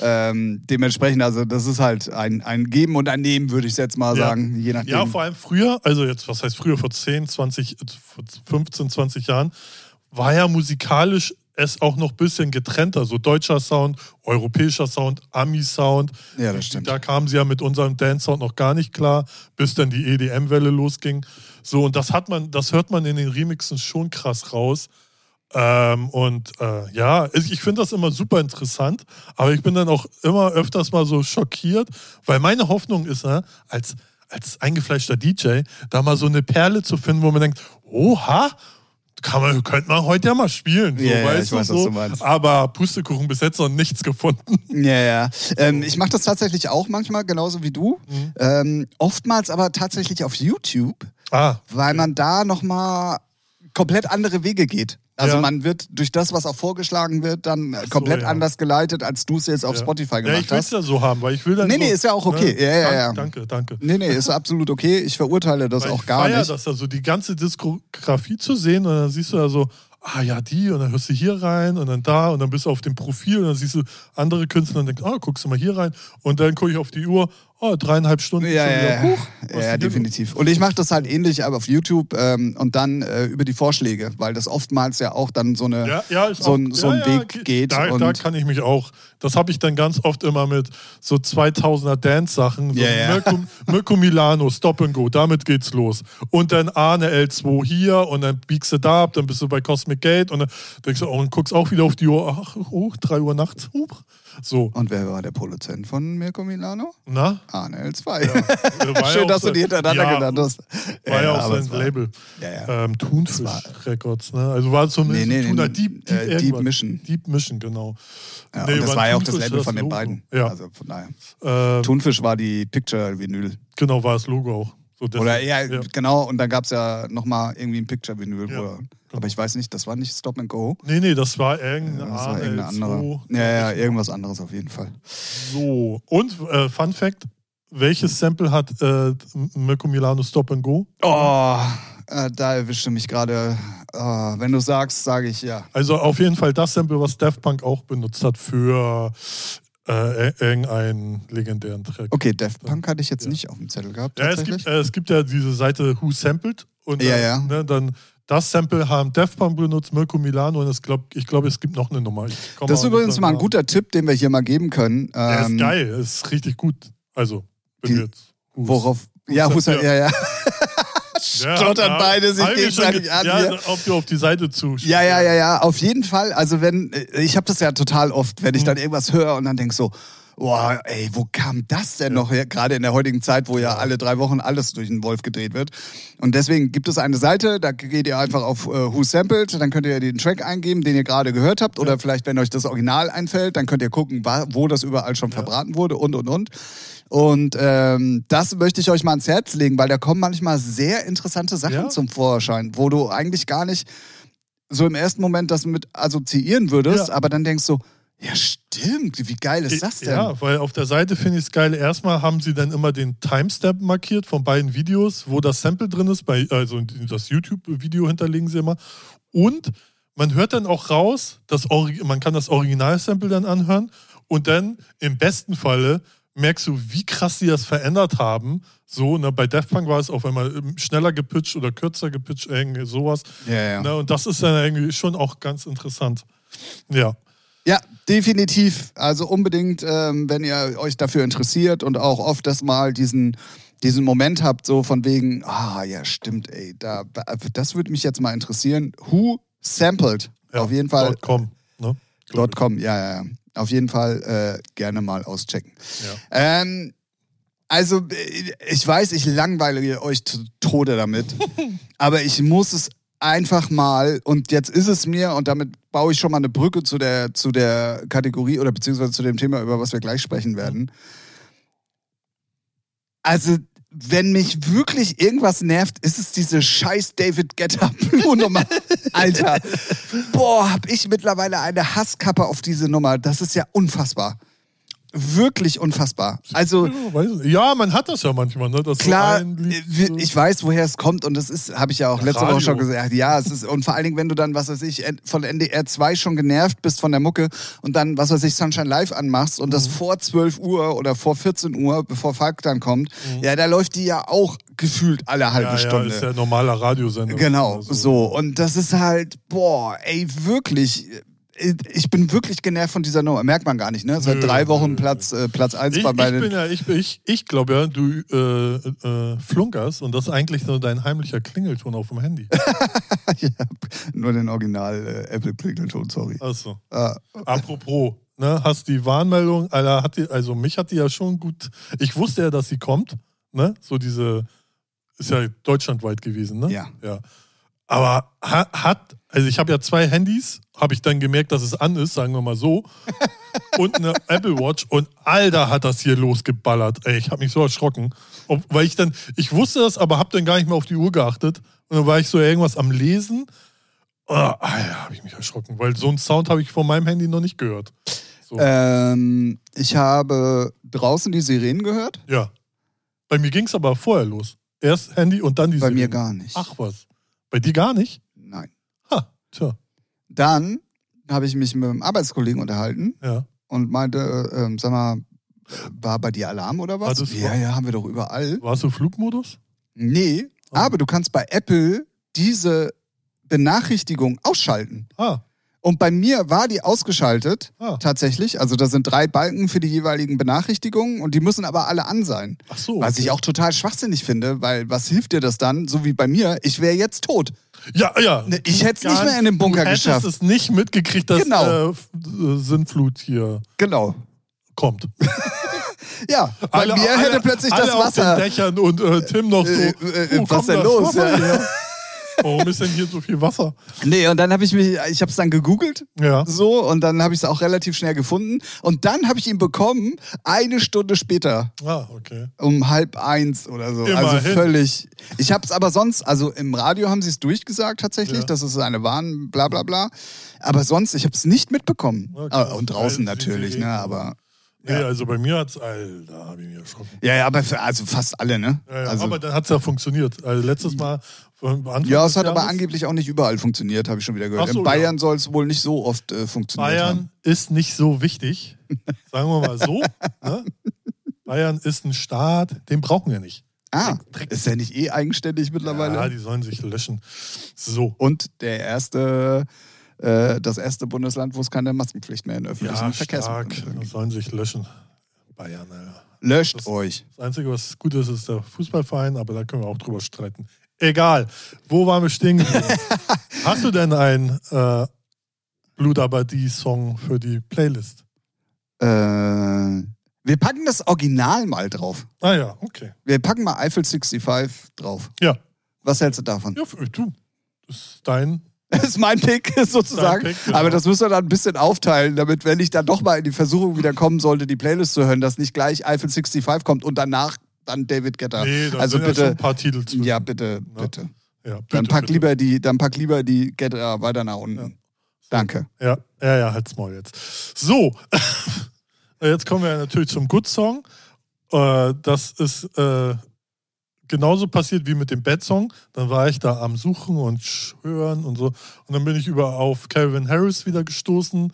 Ähm, dementsprechend, also das ist halt ein, ein Geben und ein Nehmen, würde ich jetzt mal sagen, je nachdem. Ja, vor allem früher, also jetzt, was heißt früher, vor 10, 20, vor 15, 20 Jahren, war ja musikalisch es auch noch ein bisschen getrennter, so deutscher Sound, europäischer Sound, Ami-Sound. Ja, das stimmt. Da kamen sie ja mit unserem Dance-Sound noch gar nicht klar, bis dann die EDM-Welle losging. So, und das hat man, das hört man in den Remixen schon krass raus. Ähm, und äh, ja, ich finde das immer super interessant, aber ich bin dann auch immer öfters mal so schockiert, weil meine Hoffnung ist, äh, als, als eingefleischter DJ, da mal so eine Perle zu finden, wo man denkt, oha, kann man, könnte man heute ja mal spielen. So, Ja, ja, weißt ich du, weiß, was so. du meinst. Aber Pustekuchen bis jetzt noch nichts gefunden. Ja, ja. Ähm, ich mache das tatsächlich auch manchmal, genauso wie du. Mhm. Ähm, oftmals aber tatsächlich auf YouTube, Ah, weil man da nochmal komplett andere Wege geht. Also Ja. man wird durch das, was auch vorgeschlagen wird, dann äh, komplett ja. anders geleitet, als du es jetzt auf ja. Spotify Ja, gemacht ich will es hast. ja so haben, weil ich will dann Nee, so, nee, ist ja auch okay. Ja, ja, ja. Danke, danke. Nee, nee, ist absolut okay. Ich verurteile das Weil auch gar nicht. das also die ganze Diskografie zu sehen und dann siehst du ja so, ah ja, die und dann hörst du hier rein und dann da und dann bist du auf dem Profil und dann siehst du andere Künstler und denkst, ah, guckst du mal hier rein und dann gucke ich auf die Uhr, oh, dreieinhalb Stunden. Ja, ja, wieder. ja. Ja, definitiv. Und ich mache das halt ähnlich, aber auf YouTube ähm, und dann äh, über die Vorschläge, weil das oftmals ja auch dann so eine Ja, so auch- ein, so ja, ein Weg ge- geht. Da, und da kann ich mich auch. Das habe ich dann ganz oft immer mit so 2000er Dance-Sachen. So Ja, ja. Mirko, Mirko Milano, Stop and Go, damit geht's los. Und dann Arne L2 hier und dann biegst du da ab, dann bist du bei Cosmic Gate und dann denkst du, oh, und guckst auch wieder auf die Uhr, ach, oh, 3 Uhr nachts. Huch. So, und wer war der Produzent von Mirko Milano? na? Arne L2. War Schön, ja dass du die hintereinander ja, genannt hast. War ja, auch sein Label. Ja, ja. Ähm, Thunfisch Records, ne? Also war es so Nee, nee, Tuner nee, Deep, Deep, äh, Deep. Mission. Deep Mission, genau. Ja, Nee, und das war ja auch das Label von den Logo. beiden. Ja. Also von daher. Ähm, Thunfisch war die Picture-Vinyl. genau, war das Logo auch. So Oder ja, ja. genau, und dann gab es ja nochmal irgendwie ein Picture-Vinyl. Ja, genau. Aber ich weiß nicht, das war nicht Stop and Go. Nee, nee, das war irgendeine Das war irgendeine andere. Ja, ja, irgendwas anderes auf jeden Fall. So. Und äh, Fun Fact: Welches Sample hat äh, Mirko Milano Stop and Go? Oh, äh, da erwischte mich gerade. Äh, wenn du sagst, sage ich ja. Also auf jeden Fall das Sample, was Daft Punk auch benutzt hat für äh, irgendeinen legendären Track. Okay, Daft Punk hatte ich jetzt Ja. nicht auf dem Zettel gehabt. Ja, es gibt, äh, es gibt ja diese Seite Who Sampled und Ja, äh, ja. Ne, dann das Sample haben Daft Punk benutzt, Mirko Milano und es glaub, ich glaube, es gibt noch eine Nummer. Das ist übrigens mal ein guter Tipp, den wir hier mal geben können. Namen. Der Ähm, ist geil, ist richtig gut. Also, wenn die- jetzt Worauf? Ja, Husser, ja, ja. Ja, stottern ja, beide sich gegenseitig ge- an Ja, hier. ob du auf die Seite zu. Ja, ja, ja, ja, auf jeden Fall. Also wenn, äh, ich habe das ja total oft, wenn ich Mhm. dann irgendwas höre und dann denk so, boah, ey, wo kam das denn noch her? Gerade in der heutigen Zeit, wo ja alle drei Wochen alles durch den Wolf gedreht wird. Und deswegen gibt es eine Seite, da geht ihr einfach auf äh, Who Sampled, dann könnt ihr den Track eingeben, den ihr gerade gehört habt. Oder vielleicht, wenn euch das Original einfällt, dann könnt ihr gucken, wo das überall schon verbraten wurde und, und, und. Und ähm, das möchte ich euch mal ans Herz legen, weil da kommen manchmal sehr interessante Sachen Ja. zum Vorschein, wo du eigentlich gar nicht so im ersten Moment das mit assoziieren würdest, Ja. aber dann denkst du, ja stimmt, wie geil ist das denn? Ja, weil auf der Seite finde ich es geil. Erstmal haben sie dann immer den Timestamp markiert von beiden Videos, wo das Sample drin ist. Bei, also das YouTube-Video hinterlegen sie immer. Und man hört dann auch raus, das man kann das Original-Sample dann anhören. Und dann im besten Falle merkst du, wie krass sie das verändert haben. So, ne, bei Daft Punk war es auf einmal ähm, schneller gepitcht oder kürzer gepitcht, irgendwie sowas. Ja, ja. Ne, und das ist dann irgendwie schon auch ganz interessant. Ja. Ja, definitiv. Also unbedingt, ähm, wenn ihr euch dafür interessiert und auch oft das mal diesen, diesen Moment habt, so von wegen, ah ja, stimmt, ey, da, das würde mich jetzt mal interessieren. Who sampled? ja. Auf jeden Fall. Dot .com, ne? Dot .com, ja, ja, ja. Auf jeden Fall äh, gerne mal auschecken. Ja. Ähm, also, äh, ich weiß, ich langweile euch zu Tode damit, aber ich muss es einfach mal, und jetzt ist es mir, und damit baue ich schon mal eine Brücke zu der, zu der Kategorie oder beziehungsweise zu dem Thema, über was wir gleich sprechen werden. Also, wenn mich wirklich irgendwas nervt, ist es diese scheiß David Guetta Blue Nummer. Alter. Boah, hab ich mittlerweile eine Hasskappe auf diese Nummer. Das ist ja unfassbar. Wirklich unfassbar. Also, Ja, man hat das ja manchmal, ne? Dass so Klar, äh, so- ich weiß, woher es kommt und das ist, habe ich ja auch letzte Radio. Woche schon gesagt. Ja, es ist und vor allen Dingen, wenn du dann, was weiß ich, von NDR 2 schon genervt bist von der Mucke und dann, was weiß ich, Sunshine Live anmachst und Mhm. das vor 12 Uhr oder vor 14 Uhr, bevor Falk dann kommt, ja, da läuft die ja auch gefühlt alle halbe Mhm. ja, Stunde. Ja, ist ja normaler Radiosender. Genau, Also, so. Und das ist halt, boah, ey, wirklich. Ich bin wirklich genervt von dieser Nummer. Merkt man gar nicht, ne? Seit Nö, drei Wochen Platz, äh, Platz 1 Ich, bei ich beiden. bin ja, ich, ich, ich glaube ja, du äh, äh, flunkerst und das ist eigentlich so dein heimlicher Klingelton auf dem Handy. ja, nur den Original äh, Apple Klingelton, sorry. Also, Ah, apropos, ne, hast die Warnmeldung, Alter, hat die, also mich hat die ja schon gut. Ich wusste ja, dass sie kommt, ne? So diese, ist ja deutschlandweit gewesen, ne? Ja. Ja. Aber ha, hat, also ich habe ja zwei Handys, habe ich dann gemerkt, dass es an ist, sagen wir mal so, und eine Apple Watch und Alter hat das hier losgeballert. Ey, ich habe mich so erschrocken, Ob, weil ich dann, ich wusste das, aber habe dann gar nicht mehr auf die Uhr geachtet und dann war ich so irgendwas am Lesen. Oh, Alter, habe ich mich erschrocken, weil so einen Sound habe ich von meinem Handy noch nicht gehört. So, ähm, ich habe draußen die Sirenen gehört. ja. Bei mir ging es aber vorher los. Erst Handy und dann die Bei mir Sirene. gar nicht. Ach was. Bei dir gar nicht? Nein. Ha, tja, Dann habe ich mich mit einem Arbeitskollegen unterhalten ja. und meinte, äh, sag mal, war bei dir Alarm oder was? Das- ja, ja, haben wir doch überall. Warst du Flugmodus? Nee, Oh. aber du kannst bei Apple diese Benachrichtigung ausschalten. Ah, Und bei mir war die ausgeschaltet, ah. tatsächlich. Also da sind drei Balken für die jeweiligen Benachrichtigungen und die müssen aber alle an sein. Ach so. Was ich auch total schwachsinnig finde, weil was hilft dir das dann? So wie bei mir, ich wäre jetzt tot. Ja, ja. Ne, ich hätte es nicht mehr in den Bunker du geschafft. es nicht mitgekriegt, dass Genau. äh, äh, Sintflut hier Genau. kommt. Ja, bei mir hätte plötzlich alle das auf Wasser. den Dächern und äh, Tim noch so. Äh, äh, wo was kommt denn los? Ja. Warum ist denn hier so viel Wasser? Nee, und dann habe ich mich, ich habe es dann gegoogelt, Ja. so, und dann habe ich es auch relativ schnell gefunden. Und dann habe ich ihn bekommen, eine Stunde später, Ah, okay. um halb eins oder so. Immerhin. Also völlig. Ich habe es aber sonst, also im Radio haben sie es durchgesagt tatsächlich, Ja. dass es eine Warn, bla bla bla. Aber sonst, ich habe es nicht mitbekommen. Okay. Ah, Und draußen Weil natürlich, ne, aber. Nee, Ja. also bei mir hat es, Alter, habe ich mich erschrocken. Ja, ja, aber für, also fast alle, ne? Ja, ja, also, aber dann hat es ja funktioniert. Also letztes Mal, am Anfang ja, es hat aber angeblich auch nicht überall funktioniert, habe ich schon wieder gehört. So, In Bayern soll es wohl nicht so oft äh, funktioniert haben. Bayern ist nicht so wichtig. Sagen wir mal so. ne? Bayern ist ein Staat, den brauchen wir nicht. Ah, Dreck- ist ja nicht eh eigenständig mittlerweile? Ja, die sollen sich löschen. So. Und der erste, äh, das erste Bundesland, wo es keine Maskenpflicht mehr in öffentlichen Ja, stark. Verkehrsmitteln Die gibt. sollen sich löschen. Bayern, Alter. Löscht Das- euch. Das Einzige, was gut ist, ist der Fußballverein, aber da können wir auch drüber streiten. Egal. Wo waren wir stehen geblieben? Hast du denn einen äh, Blut aber die Song für die Playlist? Äh, wir packen das Original mal drauf. Ah ja, okay. Wir packen mal Eiffel 65 drauf. Ja. Was hältst du davon? Ja, für- du. Das ist dein. Das ist mein Pick sozusagen. Pick, genau. Aber das müssen wir dann ein bisschen aufteilen, damit, wenn ich dann doch mal in die Versuchung wieder kommen sollte, die Playlist zu hören, dass nicht gleich Eiffel 65 kommt und danach dann David Guetta. Nee, da also sind ja schon bitte. ein paar Titel zu. Ja, bitte, bitte. Ja, bitte, Dann pack bitte. lieber die, dann pack lieber die Guetta weiter nach unten. Danke. Ja, ja, ja, halt's mal jetzt. So, jetzt kommen wir natürlich zum Good Song. Äh, das ist äh, genauso passiert wie mit dem Bad Song. Dann war ich da am Suchen und hören und so. Und dann bin ich über auf Calvin Harris wieder gestoßen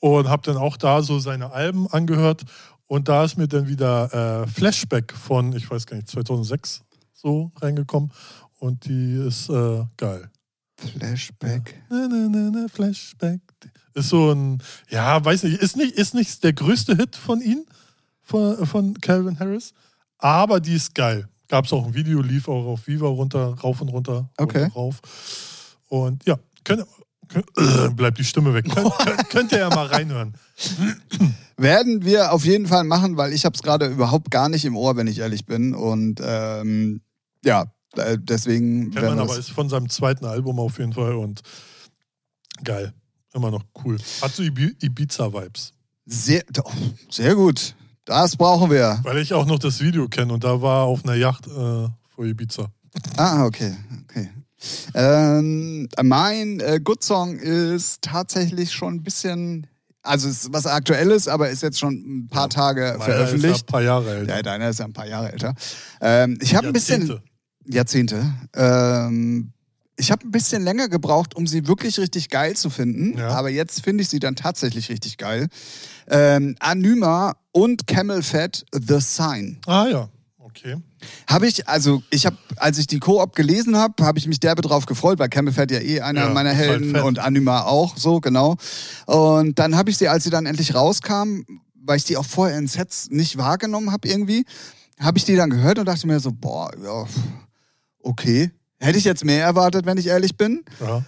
und habe dann auch da so seine Alben angehört. Und da ist mir dann wieder äh, Flashback von, ich weiß gar nicht, 2006 so reingekommen. Und die ist äh, geil. Flashback. Na, na, na, na, Flashback. Ist so ein, ja, weiß nicht, ist nicht, ist nicht der größte Hit von ihm, von, von Calvin Harris, aber die ist geil. Gab es auch ein Video, lief auch auf Viva runter, rauf und runter, Okay. rauf. Und ja, könnt, bleibt die Stimme weg. Könnt, könnt, ihr ja mal reinhören. Werden wir auf jeden Fall machen, weil ich habe es gerade überhaupt gar nicht im Ohr, wenn ich ehrlich bin. Und ähm, ja, äh, deswegen Kennt man aber, ist von seinem zweiten Album auf jeden Fall und geil. Immer noch cool. Hat so Ibi- Ibiza-Vibes. sehr, oh, sehr gut. Das brauchen wir. Weil ich auch noch das Video kenne und da war auf einer Yacht äh, vor Ibiza. Ah, okay. Ähm, mein äh, Good Song ist tatsächlich schon ein bisschen, also es ist was Aktuelles, aber ist jetzt schon ein paar Tage Meiner Ist ja veröffentlicht. ein paar Jahre älter. Ja, deiner ist ja ein paar Jahre älter. Ähm, ich habe ein bisschen Jahrzehnte. Jahrzehnte. Ähm, ich habe ein bisschen länger gebraucht, um sie wirklich richtig geil zu finden. Ja. Aber jetzt finde ich sie dann tatsächlich richtig geil. Ähm, Anima und Camel Fat The Sign. Ah ja, okay. Habe ich, also ich habe, als ich die Koop gelesen habe, habe ich mich derbe drauf gefreut, weil Campbell Fett ja eh einer Ja, meiner halt Helden und Anima auch, so genau. Und dann habe ich sie, als sie dann endlich rauskam, weil ich die auch vorher in Sets nicht wahrgenommen habe irgendwie, habe ich die dann gehört und dachte mir so, boah, ja, okay. Hätte ich jetzt mehr erwartet, wenn ich ehrlich bin. Ja.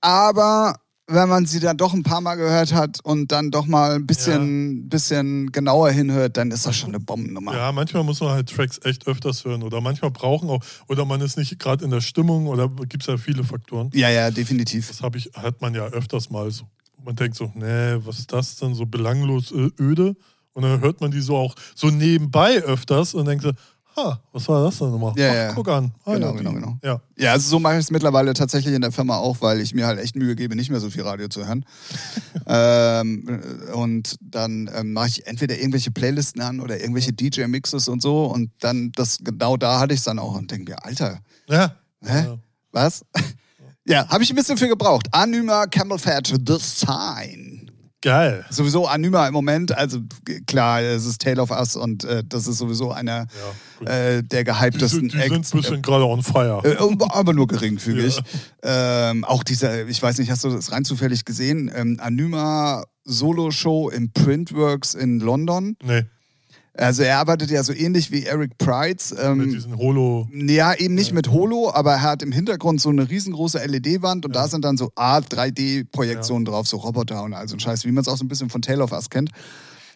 Aber wenn man sie dann doch ein paar Mal gehört hat und dann doch mal ein bisschen, bisschen genauer hinhört, dann ist das schon eine Bombennummer. ja, manchmal muss man halt Tracks echt öfters hören oder manchmal brauchen auch, oder man ist nicht gerade in der Stimmung oder gibt es ja viele Faktoren. Ja, ja, definitiv. Das habe ich, hat man ja öfters mal so. Man denkt so, nee, was ist das denn? So belanglos ö- öde. Und dann hört man die so auch so nebenbei öfters und denkt so, ha, was war das denn nochmal? Ja, Ach, ja. Guck an. Ah, Genau, ja, genau, genau. Ja. Ja, also so mache ich es mittlerweile tatsächlich in der Firma auch, weil ich mir halt echt Mühe gebe, nicht mehr so viel Radio zu hören. ähm, und dann ähm, mache ich entweder irgendwelche Playlisten an oder irgendwelche DJ-Mixes und so. Und dann, das genau da hatte ich es dann auch und denke mir, Alter, Ja. Hä? Was? ja, habe ich ein bisschen für gebraucht. Anima Camel Fat, The Sign. Geil. Sowieso Anima im Moment, also g- klar, es ist Tale of Us und äh, das ist sowieso einer Ja, äh, der die sind, gehyptesten die sind Acts. ein bisschen gerade on fire. Äh, aber nur geringfügig. Ähm, auch dieser, ich weiß nicht, hast du das rein zufällig gesehen? Ähm, Anima Solo-Show im Printworks in London. nee, Also er arbeitet ja so ähnlich wie Eric Prides. mit Ähm, diesen Holo. ja, eben nicht mit Holo, aber er hat im Hintergrund so eine riesengroße LED-Wand und da sind dann so Art 3D-Projektionen drauf, so Roboter und all so ein Scheiß, wie man es auch so ein bisschen von Tale of Us kennt.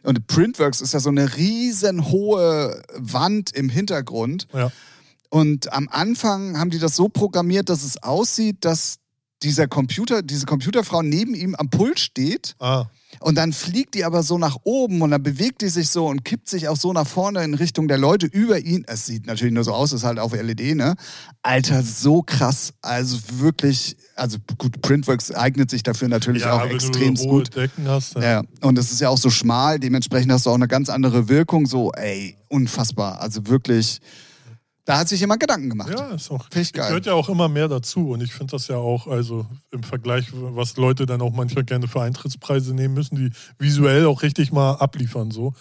Und Printworks ist ja so eine riesenhohe Wand im Hintergrund. Ja. Und am Anfang haben die das so programmiert, dass es aussieht, dass dieser Computer, diese Computerfrau neben ihm am Pult steht Ah, und dann fliegt die aber so nach oben und dann bewegt die sich so und kippt sich auch so nach vorne in Richtung der Leute über ihn. Es sieht natürlich nur so aus, ist halt auf LED, ne? Alter, so krass. Also wirklich, also gut, Printworks eignet sich dafür natürlich ja, auch extrem gut. Hast. dann- Ja, und es ist ja auch so schmal, dementsprechend hast du auch eine ganz andere Wirkung. So, ey, unfassbar. Also wirklich, da hat sich jemand Gedanken gemacht. Ja, ist auch. Finde ich geil. Gehört ja auch immer mehr dazu und ich finde das ja auch, also im Vergleich, was Leute dann auch manchmal gerne für Eintrittspreise nehmen müssen, die visuell auch richtig mal abliefern so.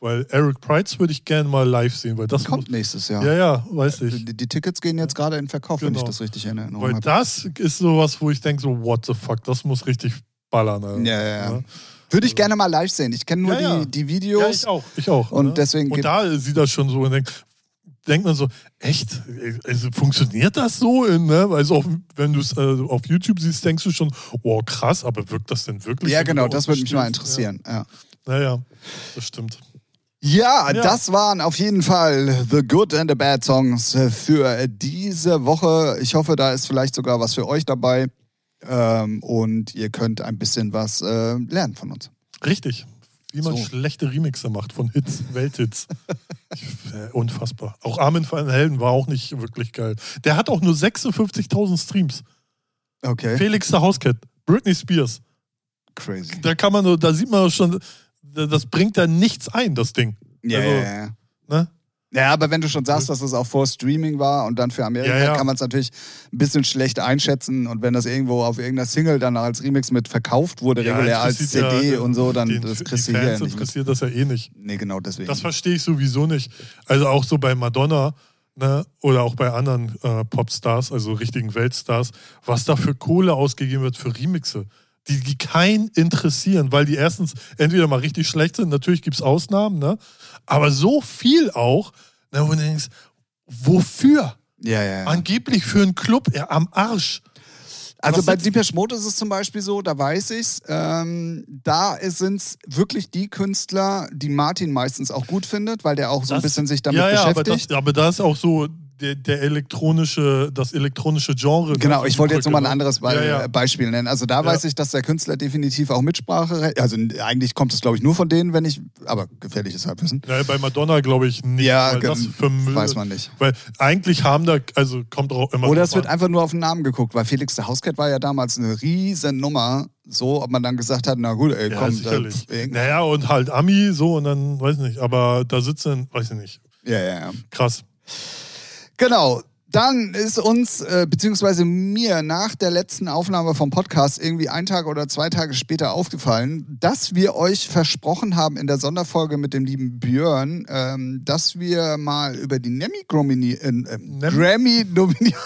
Weil Eric Price würde ich gerne mal live sehen, weil das Kommt nächstes Jahr. Ja, ja, weiß ich. Die, die Tickets gehen jetzt gerade in Verkauf, wenn ich Genau. das richtig in Erinnerung Weil habe. das ist sowas, wo ich denke so, what the fuck, das muss richtig ballern. Alter. Ja, ja, ja. Würde ich gerne mal live sehen. Ich kenne nur Ja, ja. Die, die Ja, Videos. ich auch, ich auch. Und ne? deswegen und da sieht das schon so und denkt, denkt man so, echt, also funktioniert das so? Ne? Also auf, wenn du es äh, auf YouTube siehst, denkst du schon, oh krass, aber wirkt das denn wirklich? ja, genau, da das würde mich mal interessieren. Ja. Ja, naja, das stimmt. Ja, Ja. das waren auf jeden Fall The Good and the Bad Songs für diese Woche. Ich hoffe, da ist vielleicht sogar was für euch dabei. Ähm, und ihr könnt ein bisschen was äh, lernen von uns. Richtig. Wie man So. schlechte Remixe macht von Hits, Welthits. Äh, unfassbar. Auch Armin van Helden war auch nicht wirklich geil. Der hat auch nur 56.000 Streams. Okay. Felix der Hauscat, Britney Spears. Crazy. Da kann man, nur- da sieht man schon, das bringt da nichts ein, das Ding. Ja, Also, ja, ja. Ne? Ja, aber wenn du schon sagst, dass es auch vor Streaming war und dann für Amerika, Ja, ja. kann man es natürlich ein bisschen schlecht einschätzen. Und wenn das irgendwo auf irgendeiner Single dann als Remix mit verkauft wurde, Ja, regulär als CD und so, dann den- das kriegst du Fans hier nicht mit. interessiert das ja eh nicht. Nee, genau deswegen. Das verstehe ich sowieso nicht. Also auch so bei Madonna ne, oder auch bei anderen äh, Popstars, also richtigen Weltstars, was da für Kohle ausgegeben wird für Remixe, die, die keinen interessieren, weil die erstens entweder mal richtig schlecht sind, natürlich gibt es Ausnahmen, ne, aber so viel auch, ne, wo du denkst, wofür? ja, ja, ja. Angeblich für einen Club ja, am Arsch. Also Was bei Deepesh Mode ist es zum Beispiel so, da weiß ich's. Ähm, da sind es wirklich die Künstler, die Martin meistens auch gut findet, weil der auch so ein Das- bisschen sich damit ja, ja, aber beschäftigt. das, aber da ist auch so der, der elektronische, das elektronische Genre. Genau, ich wollte jetzt nochmal ein anderes Be Ja, ja. Beispiel nennen. Also da Ja. weiß ich, dass der Künstler definitiv auch Mitsprache, also eigentlich kommt es glaube ich nur von denen, wenn ich, aber gefährliches Halbwissen. Ja, bei Madonna glaube ich nicht, Ja, das für weiß man nicht. Weil eigentlich haben da, also kommt auch immer Oder es wird einfach nur auf den Namen geguckt, weil Felix der Hauscat war ja damals eine riesen Nummer, so, ob man dann gesagt hat, na gut, ey, ja, komm, sicherlich. da, naja, und halt Ami, so, und dann, weiß nicht, aber da sitzen, weiß ich nicht, ja, ja, ja. krass. Genau. Dann ist uns, äh, beziehungsweise mir, nach der letzten Aufnahme vom Podcast irgendwie ein Tag oder zwei Tage später aufgefallen, dass wir euch versprochen haben in der Sonderfolge mit dem lieben Björn, ähm, dass wir mal über die äh, äh, Grammy-Nominierung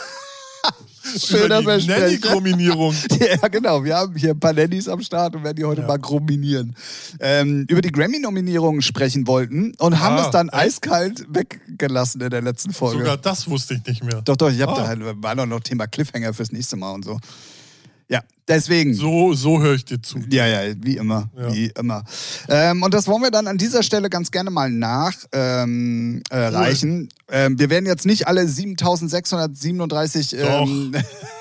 Schöner Über die Nanny-Grominierung. ja, genau. Wir haben hier ein paar Nannys am Start und werden die heute ja. mal grominieren. Ähm, über die Grammy-Nominierungen sprechen wollten und ah, haben es dann echt? eiskalt weggelassen in der letzten Folge. Sogar das wusste ich nicht mehr. Doch, doch. Ich habe ah. da war doch noch Thema Cliffhanger fürs nächste Mal und so. Ja, deswegen. So, so höre ich dir zu. Ja, ja, wie immer. Ja. Wie immer. Ähm, und das wollen wir dann an dieser Stelle ganz gerne mal nachreichen. Ähm, äh, cool. ähm, wir werden jetzt nicht alle 7637 ähm,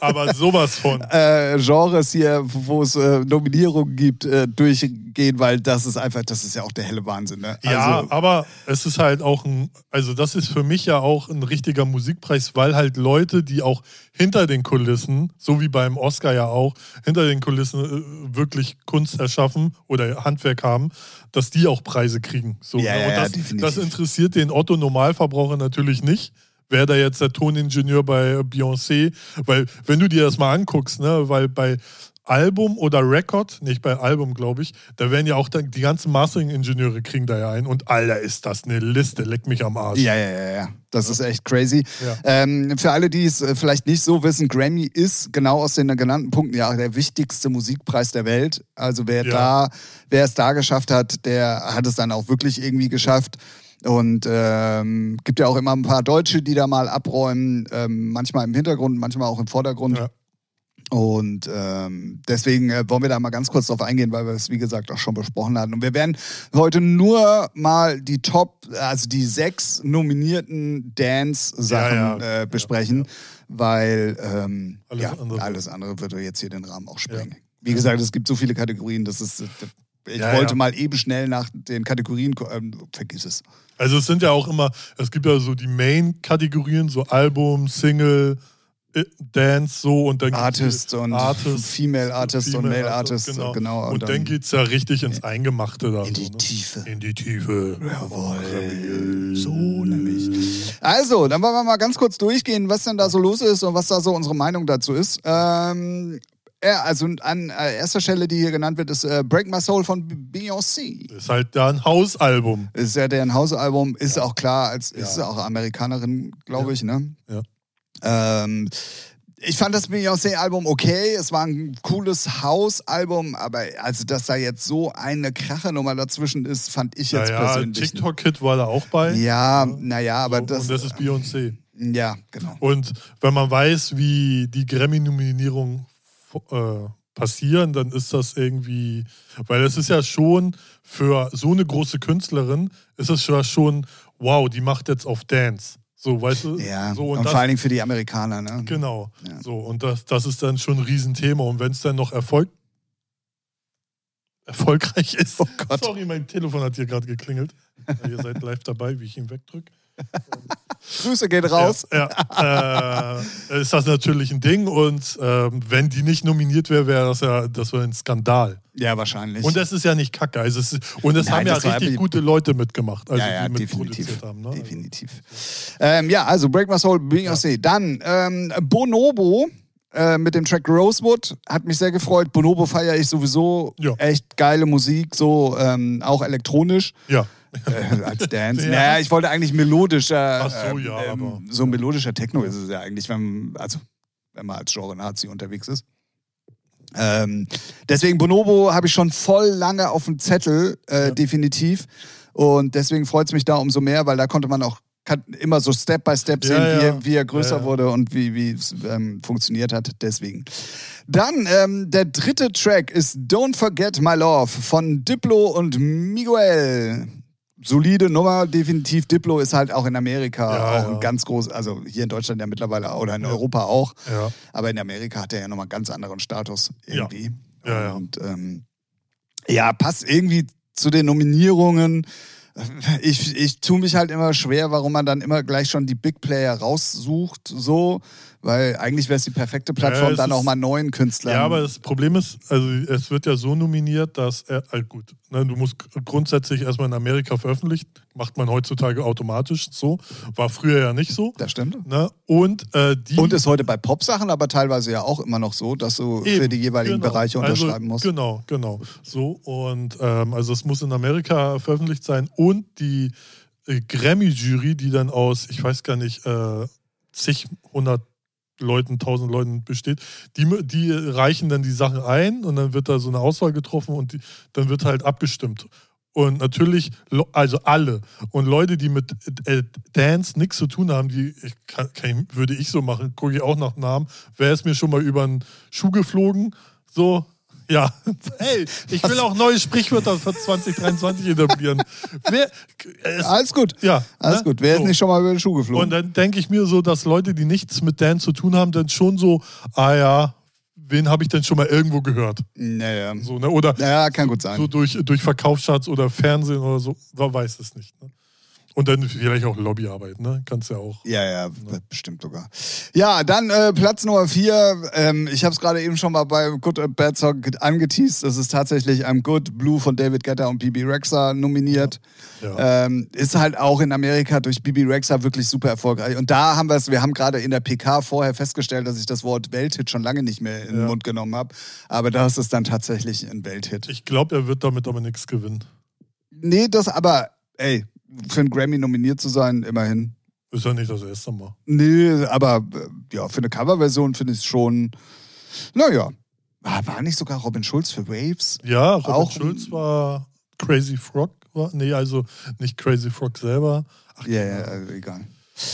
aber sowas von. Äh, Genres hier, wo es äh, Nominierungen gibt, äh, durchgehen, weil das ist einfach, das ist ja auch der helle Wahnsinn. Ne? Ja, also, aber es ist halt auch ein, also das ist für mich ja auch ein richtiger Musikpreis, weil halt Leute, die auch hinter den Kulissen, so wie beim Oscar ja auch, hinter den Kulissen äh, wirklich Kunst erschaffen oder Handwerk haben, dass die auch Preise kriegen. So, ja, ne? Und das, ja, das interessiert den Otto Normalverbraucher natürlich nicht wäre da jetzt der Toningenieur bei Beyoncé. Weil, wenn du dir das mal anguckst, ne, weil bei Album oder Record, nicht bei Album, glaube ich, da werden ja auch dann die ganzen Mastering-Ingenieure kriegen da ja ein. Und Alter, ist das eine Liste, leck mich am Arsch. Ja, ja, ja, ja. Das ist echt crazy. Ja. Ähm, für alle, die es äh, vielleicht nicht so wissen, Grammy ist genau aus den genannten Punkten ja der wichtigste Musikpreis der Welt. Also wer ja. da, wer es da geschafft hat, der hat es dann auch wirklich irgendwie geschafft. Und ähm, gibt ja auch immer ein paar Deutsche, die da mal abräumen, ähm, manchmal im Hintergrund, manchmal auch im Vordergrund. Ja. Und ähm, deswegen äh, wollen wir da mal ganz kurz drauf eingehen, weil wir es, wie gesagt, auch schon besprochen hatten. Und wir werden heute nur mal die Top, also die sechs nominierten Dance-Sachen ja, ja. äh, besprechen, weil ähm, alles, andere. alles andere würde jetzt hier den Rahmen auch sprengen. Wie gesagt, es gibt so viele Kategorien, das ist ich ja, wollte ja. mal eben schnell nach den Kategorien, ähm, vergiss es. Also es sind ja auch immer, es gibt ja so die Main-Kategorien, so Album, Single, äh, Dance, so und dann Artist und Artist, Female Artist Female und Male Artist, Artist genau. genau. Und, und, dann, geht es ja richtig ins Eingemachte da. In die so, ne? Tiefe. In die Tiefe. Jawohl. So nämlich. Also, dann wollen wir mal ganz kurz durchgehen, was denn da so los ist und was da so unsere Meinung dazu ist. Ähm, ja, also an äh, erster Stelle, die hier genannt wird, ist äh, Break My Soul von Beyoncé. Ist halt da ein Hausalbum. Ist ja deren Hausalbum, ist ja. auch klar, als ist ja. auch Amerikanerin, glaube ja. ich, ne? Ja. Ähm, ich fand das Beyoncé-Album okay. Es war ein cooles Hausalbum, aber also, dass da jetzt so eine Krachernummer dazwischen ist, fand ich jetzt naja, persönlich. TikTok-Kid war da auch bei. Ja, naja, aber so, das. Und das ist Beyoncé. Ja, genau. Und wenn man weiß, wie die Grammy-Nominierung äh, passieren, dann ist das irgendwie, weil es ist ja schon für so eine große Künstlerin, ist es ja schon, wow, die macht jetzt auf Dance. So, weißt du? Ja, so, und, und das, vor allen Dingen für die Amerikaner, ne? Genau. Ja. So, und das, das ist dann schon ein Riesenthema. Und wenn es dann noch Erfolg, erfolgreich ist. Oh Gott. Sorry, mein Telefon hat hier gerade geklingelt. Ihr seid live dabei, wie ich ihn wegdrücke. Grüße gehen raus. Ja, ja. Äh, ist das natürlich ein Ding und äh, wenn die nicht nominiert wäre, wäre das ja das wäre ein Skandal. Ja, wahrscheinlich. Und das ist ja nicht kacke. Also es und es haben ja richtig gute Leute mitgemacht, also ja, ja, die mit definitiv, haben. Ne? Definitiv. Ähm, ja, also Break My Soul, Beyoncé. Ja. Dann ähm, Bonobo äh, mit dem Track Rosewood hat mich sehr gefreut. Bonobo feiere ich sowieso. Ja. Echt geile Musik, so ähm, auch elektronisch. Ja äh, als Dance. ja. Naja, ich wollte eigentlich melodischer. Ach so, ja, ähm, aber. So melodischer Techno ist es ja eigentlich, wenn, also, wenn man als Genre-Nazi unterwegs ist. Ähm, deswegen Bonobo habe ich schon voll lange auf dem Zettel, äh, ja. definitiv. Und deswegen freut es mich da umso mehr, weil da konnte man auch immer so Step by Step sehen, ja, ja. Wie, er, wie, er, größer ja, wurde und wie es ähm, funktioniert hat. Deswegen. Dann ähm, der dritte Track ist Don't Forget My Love von Diplo und Miguel solide Nummer, definitiv. Diplo ist halt auch in Amerika ja, auch ja. ein ganz groß, also hier in Deutschland ja mittlerweile oder in ja. Europa auch. Aber in Amerika hat er ja nochmal einen ganz anderen Status irgendwie. Ja. Und ähm, ja, passt irgendwie zu den Nominierungen. Ich, ich tue mich halt immer schwer, warum man dann immer gleich schon die Big Player raussucht, so. Weil eigentlich wäre es die perfekte Plattform, ja, dann auch mal neuen Künstlern. Ja, aber das Problem ist, also es wird ja so nominiert, dass er, also gut, ne, du musst grundsätzlich erstmal in Amerika veröffentlicht. macht man heutzutage automatisch so. War früher ja nicht so. Das stimmt. Ne? Und, äh, die, Und ist heute bei Popsachen aber teilweise ja auch immer noch so, dass du für Eben, die jeweiligen genau. Bereiche unterschreiben also, musst. Genau, genau. So, und ähm, also es muss in Amerika veröffentlicht sein und die äh, Grammy-Jury, die dann aus, ich weiß gar nicht, äh, zig, hundert Leuten, tausend Leuten besteht, die, die reichen dann die Sachen ein und dann wird da so eine Auswahl getroffen und die, dann wird halt abgestimmt. Und natürlich, also alle. Und Leute, die mit Dance nichts zu tun haben, die kann, kann, würde ich so machen, gucke ich auch nach Namen. Wer ist mir schon mal über den Schuh geflogen? So, ja. Hey, ich will auch neue Sprichwörter für 2023 etablieren. Wer, es, Alles gut. ja, Alles ne? gut. Wer So. ist nicht schon mal über den Schuh geflogen? Und dann denke ich mir so, dass Leute, die nichts mit Dance zu tun haben, dann schon so, ah ja, wen habe ich denn schon mal irgendwo gehört? naja. So, ne? Oder Ja, kann gut sein. so durch, durch Verkaufscharts oder Fernsehen oder so, man weiß es nicht. Ne? Und dann vielleicht auch Lobbyarbeit, ne? Kannst ja auch. Ja, ja, bestimmt sogar. Ja, dann äh, Platz Nummer vier. Ähm, ich habe es gerade eben schon mal bei Good and Bad Song angeteased. Es ist tatsächlich I'm Good Blue von David Guetta und Bibi Rexa nominiert. Ja. Ähm, ist halt auch in Amerika durch Bibi Rexa wirklich super erfolgreich. Und da haben wir es, wir haben gerade in der PK vorher festgestellt, dass ich das Wort Welthit schon lange nicht mehr in den Ja. Mund genommen habe. Aber das ist dann tatsächlich ein Welthit. Ich glaube, er wird damit aber nichts gewinnen. Nee, das aber, ey, für einen Grammy nominiert zu sein, immerhin. Ist ja nicht das erste Mal. Nee, aber äh, ja, für eine Coverversion finde ich es schon, naja. Ah, War nicht sogar Robin Schulz für Waves? Ja, Robin Auch- Schulz war Crazy Frog. War, nee, also nicht Crazy Frog selber. Ach, Ja, ja, äh, egal.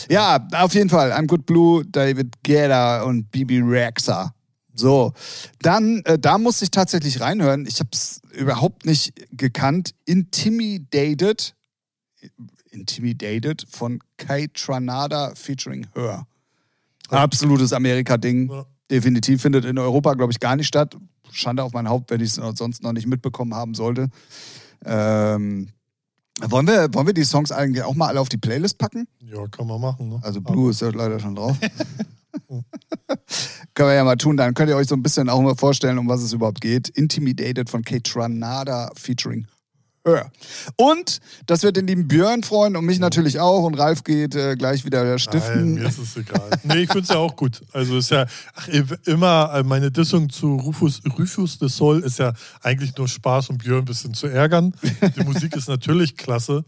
Ja, auf jeden Fall. I'm Good Blue, David Guetta und Bibi Rexa. So, dann, äh, da musste ich tatsächlich reinhören. Ich habe es überhaupt nicht gekannt. Intimidated, Intimidated von Kate Tranada featuring Her. Absolutes Amerika-Ding. Ja. Definitiv findet in Europa, glaube ich, gar nicht statt. Schande auf mein Haupt, wenn ich es sonst noch nicht mitbekommen haben sollte. Ähm, wollen, wir, wollen wir die Songs eigentlich auch mal alle auf die Playlist packen? Ja, kann man machen. Ne? Also Blue ist ja leider schon drauf. Können wir ja mal tun, dann könnt ihr euch so ein bisschen auch mal vorstellen, um was es überhaupt geht. Intimidated von Kate Tranada featuring Her. Und das wird den lieben Björn freuen und mich natürlich auch. Und Ralf geht äh, gleich wieder Nein, stiften. mir ist es egal. Nee, ich finde es ja auch gut. Also ist ja ach, immer äh, meine Dissung zu Rufus, Rufus de Sol ist ja eigentlich nur Spaß, um Björn ein bisschen zu ärgern. Die Musik ist natürlich klasse,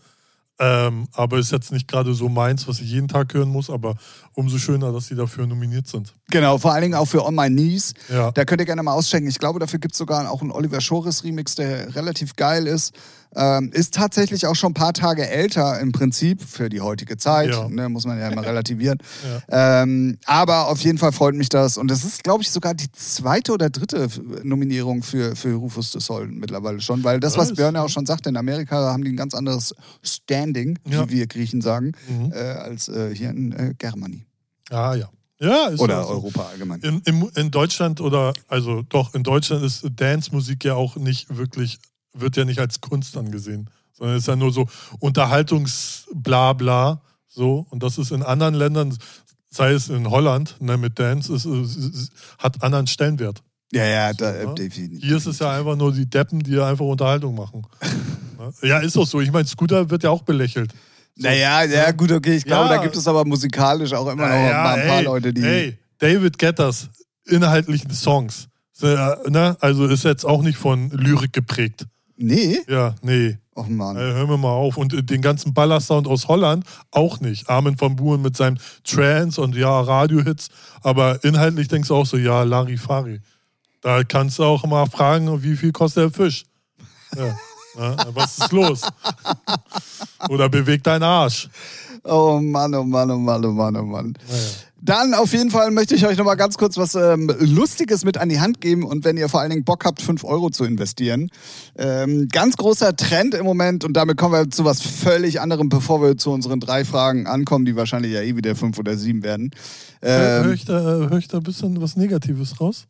ähm, aber ist jetzt nicht gerade so meins, was ich jeden Tag hören muss. Aber umso schöner, dass sie dafür nominiert sind. Genau, vor allen Dingen auch für On My Knees. Ja. Da könnt ihr gerne mal auschecken. Ich glaube, dafür gibt es sogar auch einen Oliver Schores Remix, der relativ geil ist. Ähm, ist tatsächlich auch schon ein paar Tage älter im Prinzip für die heutige Zeit. Ja. Ne, muss man ja immer relativieren. Ähm, aber auf jeden Fall freut mich das. Und das ist, glaube ich, sogar die zweite oder dritte Nominierung für, für Rufus de Sol mittlerweile schon. Weil das, was. Björn ja auch schon sagte, in Amerika haben die ein ganz anderes Standing, Ja. wie wir Griechen sagen, Mhm. äh, als äh, hier in äh, Germany. Ah ja. Ja, ist Oder ja so. Europa allgemein. In, in, in Deutschland oder, also doch, in Deutschland ist Dance-Musik ja auch nicht wirklich, wird ja nicht als Kunst angesehen, sondern ist ja nur so Unterhaltungs-Blabla. So, und das ist in anderen Ländern, sei es in Holland, ne, mit Dance, ist, ist, ist, hat anderen Stellenwert. Ja, ja, da, So, ne? definitiv. Hier ist es ja einfach nur die Deppen, die einfach Unterhaltung machen. Ne? ja, ist doch so. Ich meine, Scooter wird ja auch belächelt. So. Naja, ja, gut, okay. Ich glaube, Ja. da gibt es aber musikalisch auch immer noch Ja, mal ein paar ey, Leute, die. Ey, David Getters inhaltlichen Songs. Äh, ne? Also ist jetzt auch nicht von Lyrik geprägt. Nee? Ja, nee. Oh Mann. Äh, hören wir mal auf. Und äh, den ganzen Ballersound aus Holland auch nicht. Armin van Buuren mit seinem Trance und ja, Radiohits. Aber inhaltlich denkst du auch so, ja, Larifari. Da kannst du auch mal fragen, wie viel kostet der Fisch? Ja. Ja, was ist los? Oder bewegt dein Arsch. Oh Mann, oh Mann, oh Mann, oh Mann, oh Mann. Naja. Dann auf jeden Fall möchte ich euch noch mal ganz kurz was ähm, Lustiges mit an die Hand geben und wenn ihr vor allen Dingen Bock habt, 5 Euro zu investieren. Ähm, ganz großer Trend im Moment und damit kommen wir zu was völlig anderem, bevor wir zu unseren drei Fragen ankommen, die wahrscheinlich ja eh wieder fünf oder sieben werden. Hör, hör, Ähm, ich da, hör ich da ein bisschen was Negatives raus?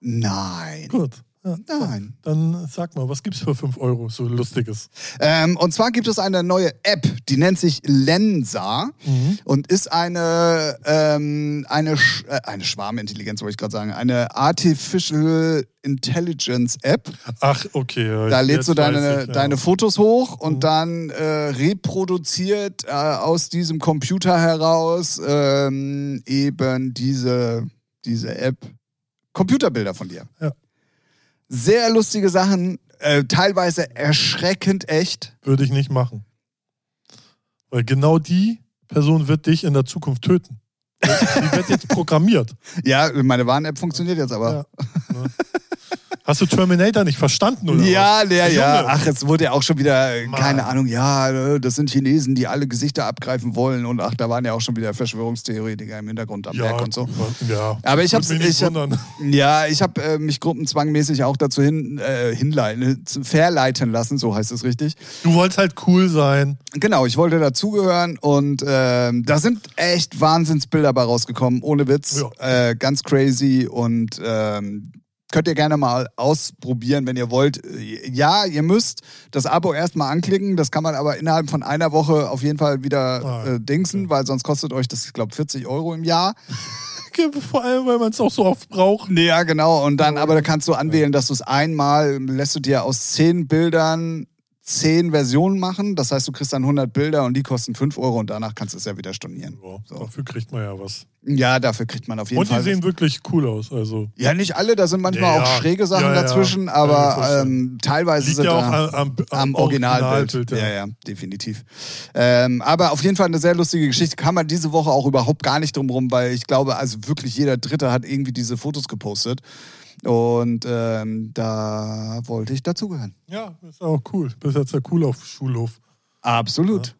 nein. Gut. Ja. Nein. Dann sag mal, was gibt's für 5 Euro so Lustiges? Ähm, und zwar gibt es eine neue App, die nennt sich Lensa Mhm. und ist eine, ähm, eine, Sch äh, eine Schwarmintelligenz, wollte ich gerade sagen, eine Artificial Intelligence App. Ach, okay. ja, Da lädst du deine, ich, ja. deine Fotos hoch und Mhm. dann äh, reproduziert äh, aus diesem Computer heraus ähm, eben diese, diese App Computerbilder von dir. Ja. Sehr lustige Sachen, äh, teilweise erschreckend echt. Würde ich nicht machen. Weil genau die Person wird dich in der Zukunft töten. Die wird jetzt programmiert. Ja, meine Warn-App funktioniert jetzt aber. Ja. Ne? Hast du Terminator nicht verstanden oder Ja, was? ja, ja. Ach, jetzt wurde ja auch schon wieder, äh, Mann. keine Ahnung, ja, äh, das sind Chinesen, die alle Gesichter abgreifen wollen. Und ach, da waren ja auch schon wieder Verschwörungstheoretiker im Hintergrund am ja, Werk und so. Ja. Aber ich ich hab, ja, ich habe äh, mich gruppenzwangmäßig auch dazu hin, äh, hinleiten, verleiten lassen, so heißt es richtig. Du wolltest halt cool sein. Genau, ich wollte dazugehören und ähm, da sind echt Wahnsinnsbilder bei rausgekommen, ohne Witz. Äh, ganz crazy und ähm, könnt ihr gerne mal ausprobieren, wenn ihr wollt. Äh, Ja, ihr müsst das Abo erstmal anklicken, das kann man aber innerhalb von einer Woche auf jeden Fall wieder Ah, äh, dingsen, weil sonst kostet euch das, ich glaube, 40 Euro im Jahr. Vor allem, weil man es auch so oft braucht. Ja, genau. Und dann, aber da kannst du anwählen, dass du es einmal, lässt du dir aus zehn Bildern zehn Versionen machen. Das heißt, du kriegst dann 100 Bilder und die kosten 5 Euro und danach kannst du es ja wieder stornieren. Ja, So. Dafür kriegt man ja was. Ja, dafür kriegt man auf jeden Und die Fall. sehen wirklich cool aus. Also ja, nicht alle, da sind manchmal Ja, auch schräge Sachen ja, dazwischen, aber ähm, teilweise liegt sind ja auch am, am, am Originalbild. ja. Ja, ja, definitiv. Ähm, aber auf jeden Fall eine sehr lustige Geschichte. Kann man diese Woche auch überhaupt gar nicht drum rum, weil ich glaube, also wirklich jeder Dritte hat irgendwie diese Fotos gepostet. Und ähm, da wollte ich dazugehören. Ja, ist auch cool. Bist jetzt ja cool auf Schulhof. Absolut.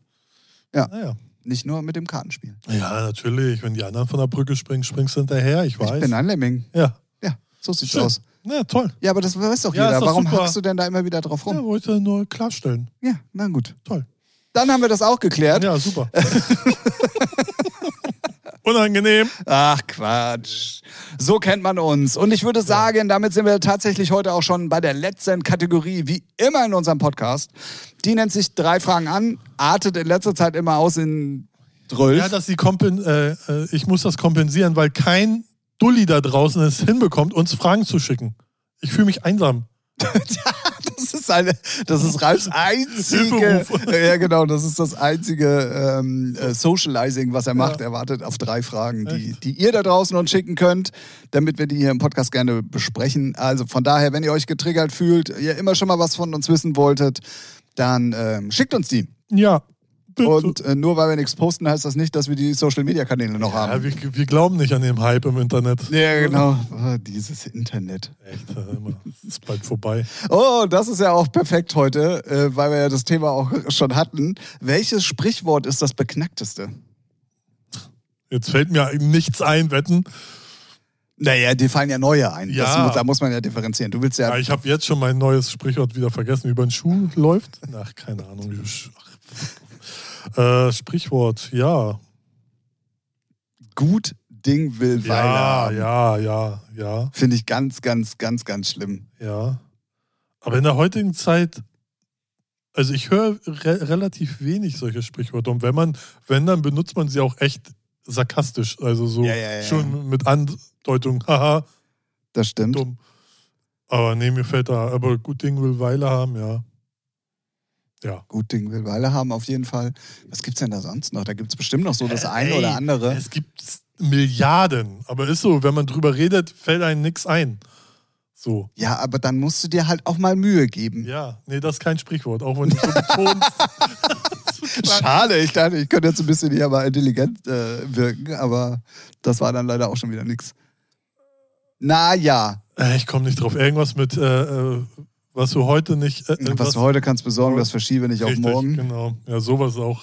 Naja. Nicht nur mit dem Kartenspiel. Ja, natürlich. Wenn die anderen von der Brücke springen, springst du hinterher. Ich weiß. Ich bin ein Lemming. ja. Ja, so sieht's Schön. aus. Ja, toll. Ja, aber das weiß doch Ja, jeder. doch Warum super. hackst du denn da immer wieder drauf Ja, rum? wollte nur klarstellen. Ja, na gut. Toll. Dann haben wir das auch geklärt. Ja, super. Unangenehm. Ach Quatsch. So kennt man uns. Und ich würde sagen, damit sind wir tatsächlich heute auch schon bei der letzten Kategorie, wie immer in unserem Podcast. Die nennt sich drei Fragen an, artet in letzter Zeit immer aus in Drölf. Ja, dass die kompen äh, äh, ich muss das kompensieren, weil kein Dulli da draußen es hinbekommt, uns Fragen zu schicken. Ich fühle mich einsam. Das ist eine, das ist Ralfs einzige, ja genau, das ist das einzige ähm, äh, Socializing, was er macht. Er wartet auf drei Fragen, die, die ihr da draußen uns schicken könnt, damit wir die hier im Podcast gerne besprechen. Also von daher, wenn ihr euch getriggert fühlt, ihr immer schon mal was von uns wissen wolltet, dann ähm, schickt uns die. Ja. Und äh, nur weil wir nichts posten, heißt das nicht, dass wir die Social Media Kanäle noch ja, haben. wir, wir glauben nicht an den Hype im Internet. Ja, genau. Oh, dieses Internet. Echt, ist bald vorbei. Oh, das ist ja auch perfekt heute, äh, weil wir ja das Thema auch schon hatten. Welches Sprichwort ist das beknackteste? Jetzt fällt mir nichts ein, wetten. Naja, dir fallen ja neue ein. Ja. Das, da muss man ja differenzieren. Du willst ja. Ja, ich habe jetzt schon mein neues Sprichwort wieder vergessen, wie über den Schuh läuft. Ach, keine Ahnung. Ach, äh, Sprichwort, ja. gut Ding will Weile Ja, haben. ja, ja, ja, Finde ich ganz, ganz, ganz, ganz schlimm. ja. Aber in der heutigen Zeit, also ich höre re relativ wenig solche Sprichwörter. Und wenn man, wenn, dann benutzt man sie auch echt sarkastisch. Also so ja, ja. schon mit Andeutung, haha, Das stimmt. dumm. Aber nee, mir fällt da, aber gut Ding will Weile haben, ja. Ja. Gut Ding will Weile haben, auf jeden Fall. Was gibt's denn da sonst noch? Da gibt's bestimmt noch so das Äh, eine ey, oder andere. Es gibt Milliarden, aber ist so, wenn man drüber redet, fällt einem nichts ein. So. Ja, aber dann musst du dir halt auch mal Mühe geben. Ja, nee, das ist kein Sprichwort, auch wenn du so betonst. Schade, ich dachte, ich könnte jetzt ein bisschen hier mal intelligent äh, wirken, aber das war dann leider auch schon wieder nichts. Na ja, Äh, ich komme nicht drauf. Irgendwas mit, äh, äh, was du heute nicht. Äh, äh, was du heute kannst besorgen, das verschiebe nicht auf morgen. Genau. Ja, sowas auch.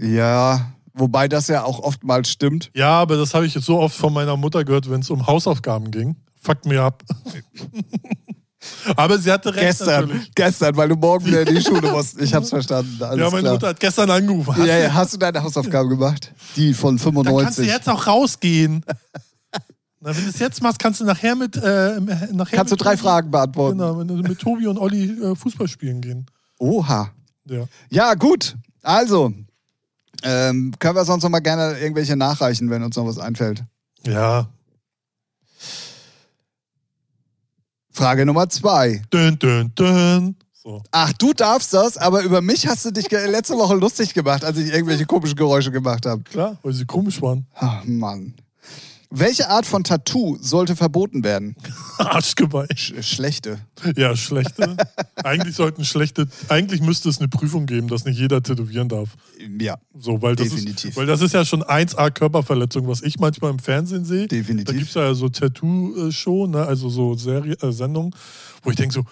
Ja, wobei das ja auch oftmals stimmt. Ja, aber das habe ich jetzt so oft von meiner Mutter gehört, wenn es um Hausaufgaben ging. Fuck mir ab. aber sie hatte recht Gestern, natürlich. gestern, weil du morgen wieder in die Schule musst. Ich hab's verstanden. Alles Ja, meine klar. Mutter hat gestern angerufen. Hast Ja, du- ja, hast du deine Hausaufgaben gemacht? Die von Dann kannst du 95. jetzt auch rausgehen. Na, wenn du es jetzt machst, kannst du nachher mit. Äh, nachher Kannst du mit drei Tobi- Fragen beantworten. Genau, wenn du mit Tobi und Olli äh, Fußball spielen gehen. Oha. Ja. Ja, gut. Also, ähm, können wir sonst noch mal gerne irgendwelche nachreichen, wenn uns noch was einfällt. Ja. Frage Nummer zwei. Dün, dün, dün. So. Ach, du darfst das, aber über mich hast du dich letzte Woche lustig gemacht, als ich irgendwelche komischen Geräusche gemacht habe. Klar, weil sie komisch waren. Ach, Mann. Welche Art von Tattoo sollte verboten werden? Arschgeweih. Sch schlechte. Ja, schlechte. eigentlich sollten schlechte. Eigentlich müsste es eine Prüfung geben, dass nicht jeder tätowieren darf. Ja, So, weil das Definitiv. ist, weil das ist ja schon 1A Körperverletzung, was ich manchmal im Fernsehen sehe. Da definitiv. gibt es ja so Tattoo-Show, ne? also so Serie, äh, Sendungen, wo ich denke so,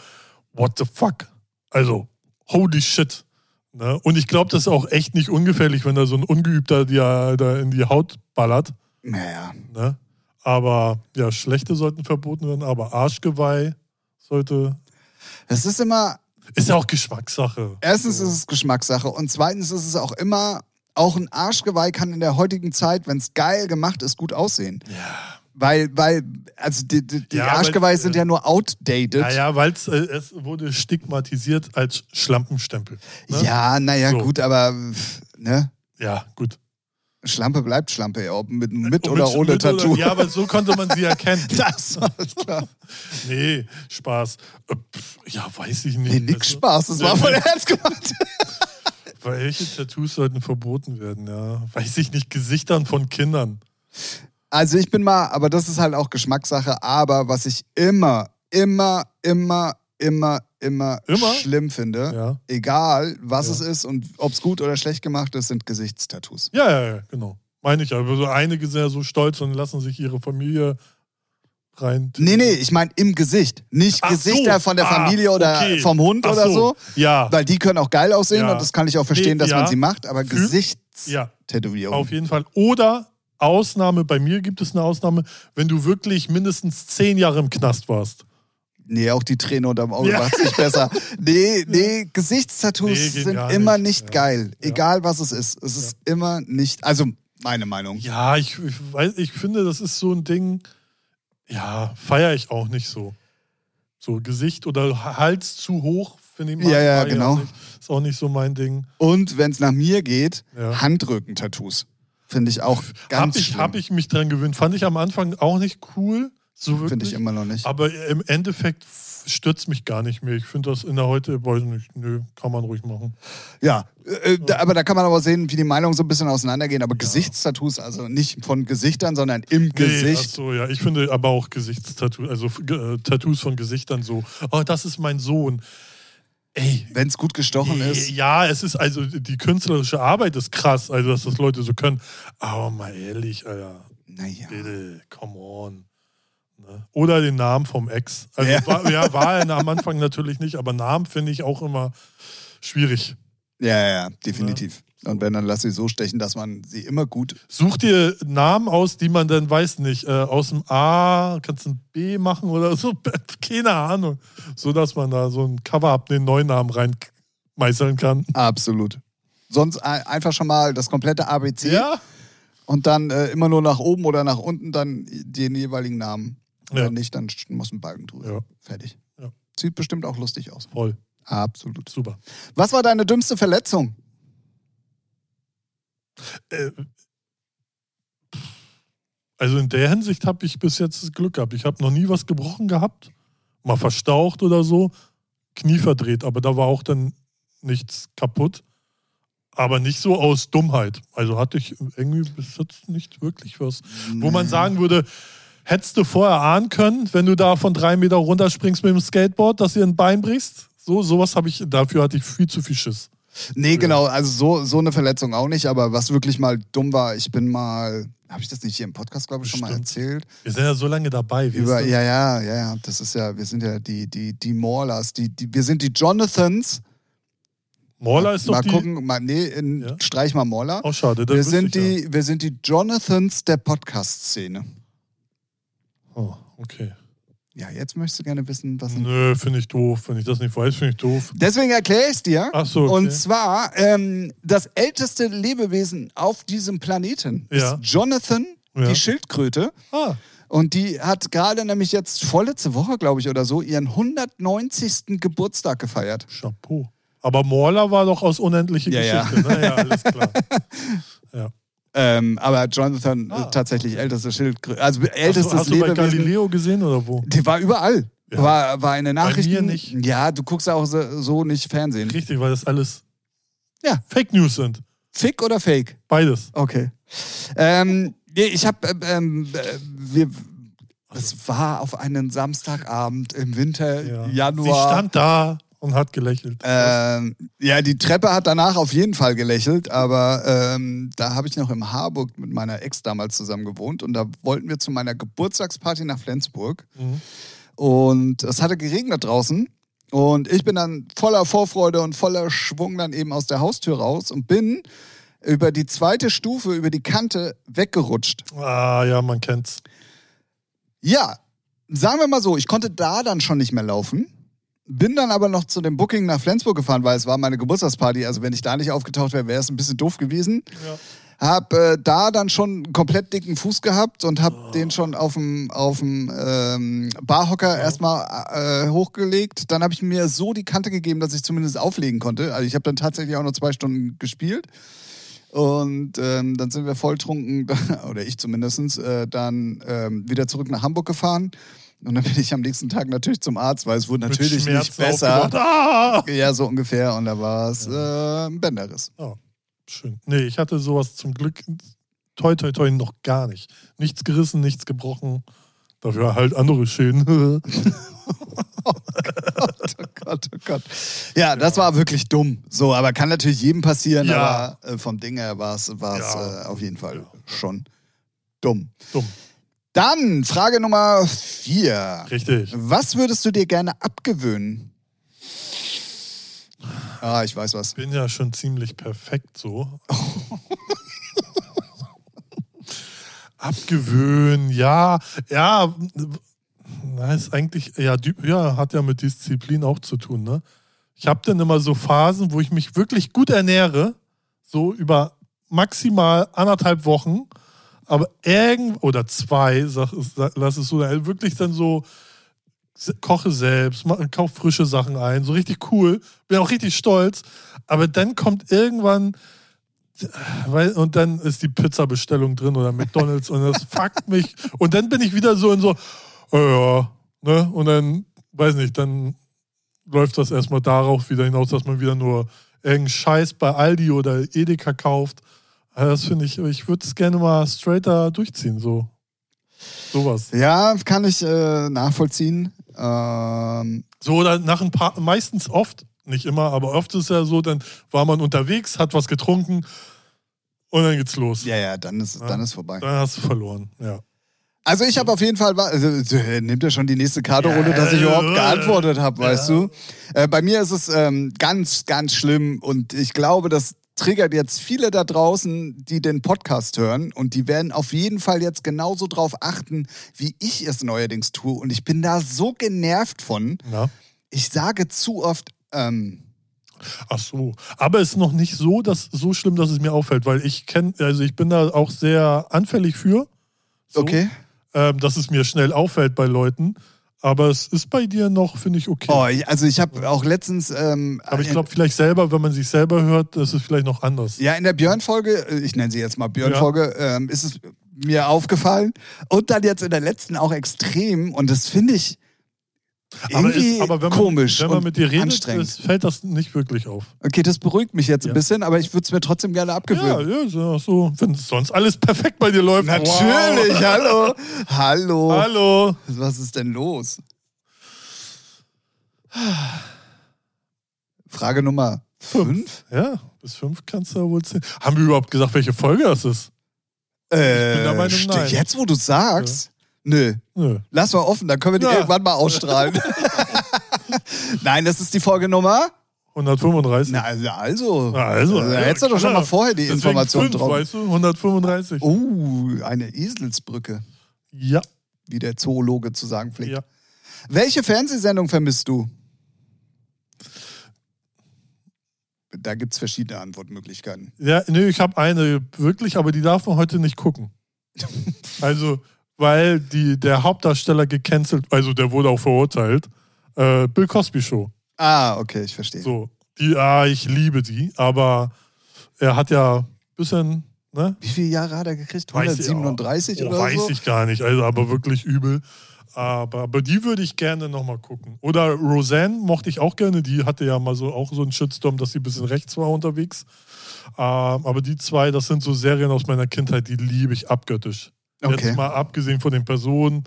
what the fuck? Also, holy shit. Ne? Und ich glaube, das ist auch echt nicht ungefährlich, wenn da so ein Ungeübter ja da in die Haut ballert. Naja. Ne? Aber ja, schlechte sollten verboten werden, aber Arschgeweih sollte. Das ist immer, Ist ja auch Geschmackssache. erstens So. ist es Geschmackssache und zweitens ist es auch immer, auch ein Arschgeweih kann in der heutigen Zeit, wenn es geil gemacht ist, gut aussehen. Ja. Weil, weil, also die, die, die Ja, Arschgeweihe sind ja. ja nur outdated. Naja, weil äh, es wurde stigmatisiert als Schlampenstempel. Ne? Ja, naja, So. gut, aber ne? Ja, gut. Schlampe bleibt Schlampe, ob mit, mit oder mit- ohne mit Tattoo. ja, aber so konnte man sie erkennen. Das war klar. Nee, Spaß. Äh, Ja, weiß ich nicht. Nee, nix Also, Spaß, das war Nee, voll nee. ernst gemeint. Welche Tattoos sollten verboten werden, ja? Weiß ich nicht, Gesichtern von Kindern. Also ich bin mal, aber das ist halt auch Geschmackssache, aber was ich immer, immer, immer, immer, immer, Immer? schlimm finde, Ja. egal was Ja. es ist und ob es gut oder schlecht gemacht ist, sind Gesichtstattoos. Ja, ja, ja, genau. Meine ich. Aber so einige sind ja so stolz und lassen sich ihre Familie rein. Nee, nee, ich meine im Gesicht. Nicht Ach Gesichter so. von der Ah, Familie oder okay. vom Hund Ach oder so. Ja, Weil die können auch geil aussehen Ja. und das kann ich auch verstehen, Nee, dass ja. man sie macht, aber Fühl- Gesichtstätowierung. ja, auf jeden Fall. Oder Ausnahme, bei mir gibt es eine Ausnahme, wenn du wirklich mindestens zehn Jahre im Knast warst. Nee, auch die Träne unterm Auge Ja. macht sich besser. Nee, nee, Gesichtstattoos Nee, sind immer nicht. nicht Ja. geil. Ja. Egal was es ist. Es ist immer nicht. Also, meine Meinung. Ja, ich, ich, weiß, ich finde, das ist so ein Ding, ja, feiere ich auch nicht so. So Gesicht oder Hals zu hoch, finde ich mal. Ja, ja, genau. nicht. Ist auch nicht so mein Ding. Und wenn es nach mir geht, Ja. Handrücken-Tattoos. Finde ich auch ganz Habe ich, schlimm. hab ich mich dran gewöhnt. Fand ich am Anfang auch nicht cool. So wirklich. Finde ich immer noch nicht. Aber im Endeffekt stürzt mich gar nicht mehr. Ich finde das in der heute, weiß nicht, nö, kann man ruhig machen. Ja, äh, da, aber da kann man aber sehen, wie die Meinungen so ein bisschen auseinandergehen. Aber Gesichtstattoos, also nicht von Gesichtern, sondern im Nee, Gesicht. ach so, ja. Ich finde aber auch Gesichtstattoos, also äh, Tattoos von Gesichtern so, oh, das ist mein Sohn. Ey, Wenn es gut gestochen ist. Ja, es ist also die künstlerische Arbeit ist krass, also dass das Leute so können. Aber mal ehrlich, Alter, Naja. bitte, come on. Ne? Oder den Namen vom Ex. Also Ja. War, ja, war er am Anfang natürlich nicht, aber Namen finde ich auch immer schwierig. Ja, ja, ja, definitiv. Und wenn, dann lass sie so stechen, dass man sie immer gut. Such dir Namen aus, die man dann weiß nicht. Äh, aus dem A kannst du ein B machen oder so. Keine Ahnung. So dass man da so ein Cover-Up, den neuen Namen reinmeißeln kann. Absolut. Sonst ein- einfach schon mal das komplette ABC Ja? und dann äh, immer nur nach oben oder nach unten dann den jeweiligen Namen. Ja. Wenn nicht, dann muss ein Balken drüber. Ja. Fertig. Ja. Sieht bestimmt auch lustig aus. Voll. Absolut. Super. Was war deine dümmste Verletzung? Äh, Also in der Hinsicht habe ich bis jetzt das Glück gehabt. Ich habe noch nie was gebrochen gehabt. Mal verstaucht oder so. Knie verdreht, aber da war auch dann nichts kaputt. Aber nicht so aus Dummheit. Also hatte ich irgendwie bis jetzt nicht wirklich was. Wo man sagen würde, hättest du vorher ahnen können, wenn du da von drei Meter runterspringst mit dem Skateboard, dass dir ein Bein brichst? So, sowas habe ich, dafür hatte ich viel zu viel Schiss. Nee, genau, also so, so eine Verletzung auch nicht, aber was wirklich mal dumm war, ich bin mal, habe ich das nicht hier im Podcast, glaube ich, schon mal Bestimmt. erzählt? Wir sind ja so lange dabei. Über, ja, ja, ja, ja, das ist ja, wir sind ja die, die, die Maulers, die, die, wir sind die Jonathans. Morla ist doch mal die. gucken, mal, nee, in, Ja. streich mal Morla. Auch schade. das wir, sind ich ja. die, wir sind die Jonathans der Podcast-Szene. Oh, okay. Ja, jetzt möchtest du gerne wissen, was. Nö, finde ich doof. Wenn ich das nicht weiß, finde ich doof. Deswegen erkläre ich es dir. Ach so, okay. Und zwar, ähm, das älteste Lebewesen auf diesem Planeten Ja. ist Jonathan, Ja. die Schildkröte. Ah, Und die hat gerade nämlich jetzt vorletzte Woche, glaube ich, oder so, ihren 190. Geburtstag gefeiert. Chapeau. Aber Morla war doch aus unendliche Ja, Geschichte. Ne? Ja, alles klar. Ja. Ähm, aber Jonathan Ah. tatsächlich älteste Schildkröte, also Hast ältestes du, hast du bei. Galileo gesehen oder wo? Die war überall. Ja. War, war eine Nachricht. mir nicht. Ja, du guckst auch so, so nicht Fernsehen. Richtig, weil das alles Ja. Fake News sind. Fick oder Fake? Beides. Okay. Ähm, ich habe, ähm, äh, wir, es war auf einen Samstagabend im Winter, Ja. Sie Januar. stand da und hat gelächelt. Ähm, ja, die Treppe hat danach auf jeden Fall gelächelt, aber ähm, da habe ich noch im Harburg mit meiner Ex damals zusammen gewohnt und da wollten wir zu meiner Geburtstagsparty nach Flensburg Mhm. und es hatte geregnet draußen und ich bin dann voller Vorfreude und voller Schwung dann eben aus der Haustür raus und bin über die zweite Stufe, über die Kante weggerutscht. Ah, ja, man kennt's. Ja, sagen wir mal so, ich konnte da dann schon nicht mehr laufen. Bin dann aber noch zu dem Booking nach Flensburg gefahren, weil es war meine Geburtstagsparty. Also wenn ich da nicht aufgetaucht wäre, wäre es ein bisschen doof gewesen. Ja. Hab äh, da dann schon einen komplett dicken Fuß gehabt und hab den schon auf dem ähm, Barhocker erstmal äh, hochgelegt. Dann habe ich mir so die Kante gegeben, dass ich zumindest auflegen konnte. Also ich habe dann tatsächlich auch noch zwei Stunden gespielt. Und ähm, dann sind wir volltrunken, oder ich zumindest, äh, dann ähm, wieder zurück nach Hamburg gefahren. Und dann bin ich am nächsten Tag natürlich zum Arzt, weil es wurde natürlich nicht besser. Ah! Ja, so ungefähr. Und da war es äh, ein Bänderriss. Ja, schön. Nee, ich hatte sowas zum Glück toi toi toi noch gar nicht. Nichts gerissen, nichts gebrochen. Dafür halt andere Schäden. Oh Gott, oh Gott. Ja, das war wirklich dumm. So, aber kann natürlich jedem passieren, Ja. aber äh, vom Ding her war es Ja. äh, auf jeden Fall Ja. schon dumm. Dumm. Dann Frage Nummer vier. Richtig. Was würdest du dir gerne abgewöhnen? Ah, ich weiß was. Bin ja schon ziemlich perfekt so. Abgewöhnen, ja, ja, na, ist eigentlich, ja, ja, hat ja mit Disziplin auch zu tun, ne? Ich habe dann immer so Phasen, wo ich mich wirklich gut ernähre, so über maximal anderthalb Wochen, aber irgend oder zwei, sag, sag, lass es so, wirklich dann so koche selbst, kauf frische Sachen ein, so richtig cool, bin auch richtig stolz, aber dann kommt irgendwann weil, und dann ist die Pizza-Bestellung drin oder McDonalds und das fuckt mich. Und dann bin ich wieder so in so, oh ja, ne? Und dann, weiß nicht, dann läuft das erstmal darauf wieder hinaus, dass man wieder nur irgendeinen Scheiß bei Aldi oder Edeka kauft. Also Das finde ich, ich würde es gerne mal straighter durchziehen, so. Sowas. Ja, kann ich äh, nachvollziehen. Ähm, So oder nach ein paar, meistens oft, nicht immer, aber oft ist ja so, dann war man unterwegs, hat was getrunken und dann geht's los. ja, ja, dann ist, Ja. dann ist vorbei. Dann hast du verloren, ja. Also ich habe auf jeden Fall, also, äh, nimmt ja schon die nächste Karte, Ja, ohne dass ich überhaupt geantwortet habe, weißt ja. du. Äh, bei mir ist es ähm, ganz, ganz schlimm und ich glaube, das triggert jetzt viele da draußen, die den Podcast hören und die werden auf jeden Fall jetzt genauso drauf achten, wie ich es neuerdings tue und ich bin da so genervt von. ja. Ich sage zu oft, ähm, Ach so. Aber es ist noch nicht so, dass, so schlimm, dass es mir auffällt, weil ich kenne, also ich bin da auch sehr anfällig für. So, okay. Ähm, dass es mir schnell auffällt bei Leuten. Aber es ist bei dir noch, finde ich, okay. Oh, ich, also ich habe auch letztens ähm, Aber ich glaube, vielleicht selber, wenn man sich selber hört, ist es vielleicht noch anders. Ja, in der Björn-Folge, äh, ich nenne sie jetzt mal Björn-Folge, ähm, ist es mir aufgefallen. Und dann jetzt in der letzten auch extrem. Und das finde ich aber, irgendwie ist, aber wenn man, komisch wenn man und mit dir redet, anstrengend. ist, fällt das nicht wirklich auf. Okay, das beruhigt mich jetzt ein Ja. bisschen, aber ich würde es mir trotzdem gerne Ja, abgewöhnen. ja, ja so. Wenn sonst alles perfekt bei dir läuft. Natürlich, Wow. hallo. Hallo. Hallo. Was ist denn los? Frage Nummer fünf. Ja, bis fünf kannst du wohl zählen. Haben wir überhaupt gesagt, welche Folge das ist? Äh, bin der Meinung, ste- nein. Jetzt, wo du sagst, nö. Nö. Lass mal offen, dann können wir die Ja. irgendwann mal ausstrahlen. Nein, das ist die Folge Nummer. 135. Na, also, also. Also, da hättest du doch schon mal vorher die Information fünf, drauf. weißt du? 135. Oh, eine Eselsbrücke, Ja, wie der Zoologe zu sagen pflegt. ja. Welche Fernsehsendung vermisst du? Da gibt es verschiedene Antwortmöglichkeiten. Ja, nee, ich habe eine wirklich, aber die darf man heute nicht gucken. Also, weil die, der Hauptdarsteller gecancelt, also der wurde auch verurteilt. Äh, Bill Cosby Show. Ah, okay, ich verstehe. So, die, ah, ich liebe die, aber er hat ja ein bisschen, ne? Wie viele Jahre hat er gekriegt? Weiß ich- 137 oh, oder weiß so? ich gar nicht, also aber wirklich übel. Aber, aber die würde ich gerne nochmal gucken. Oder Roseanne mochte ich auch gerne. Die hatte ja mal so auch so einen Shitstorm, dass sie ein bisschen rechts war unterwegs. Ähm, aber die zwei, das sind so Serien aus meiner Kindheit, die liebe ich abgöttisch. Okay. Jetzt mal abgesehen von den Personen,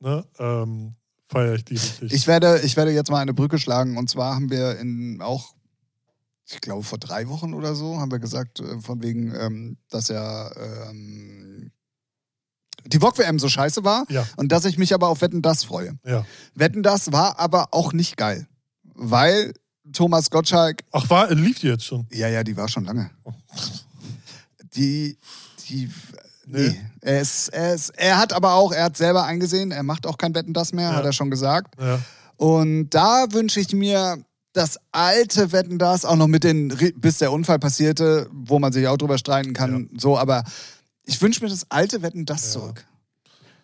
ne, ähm, feiere ich die richtig. Ich werde, ich werde jetzt mal eine Brücke schlagen. Und zwar haben wir in auch, ich glaube, vor drei Wochen oder so, haben wir gesagt, äh, von wegen, ähm, dass ja ähm, die VOG-WM so scheiße war ja, und dass ich mich aber auf Wetten das freue. ja. Wetten das war aber auch nicht geil. Weil Thomas Gottschalk, Ach, war, lief die jetzt schon? ja, ja, die war schon lange. Die, die, Nee. nee. Er, ist, er, ist, er hat aber auch, er hat selber eingesehen, er macht auch kein Wetten das mehr, Ja. hat er schon gesagt. Ja. Und da wünsche ich mir das alte Wetten das, auch noch mit den, bis der Unfall passierte, wo man sich auch drüber streiten kann, so, aber ich wünsche mir das alte Wetten das Ja. zurück.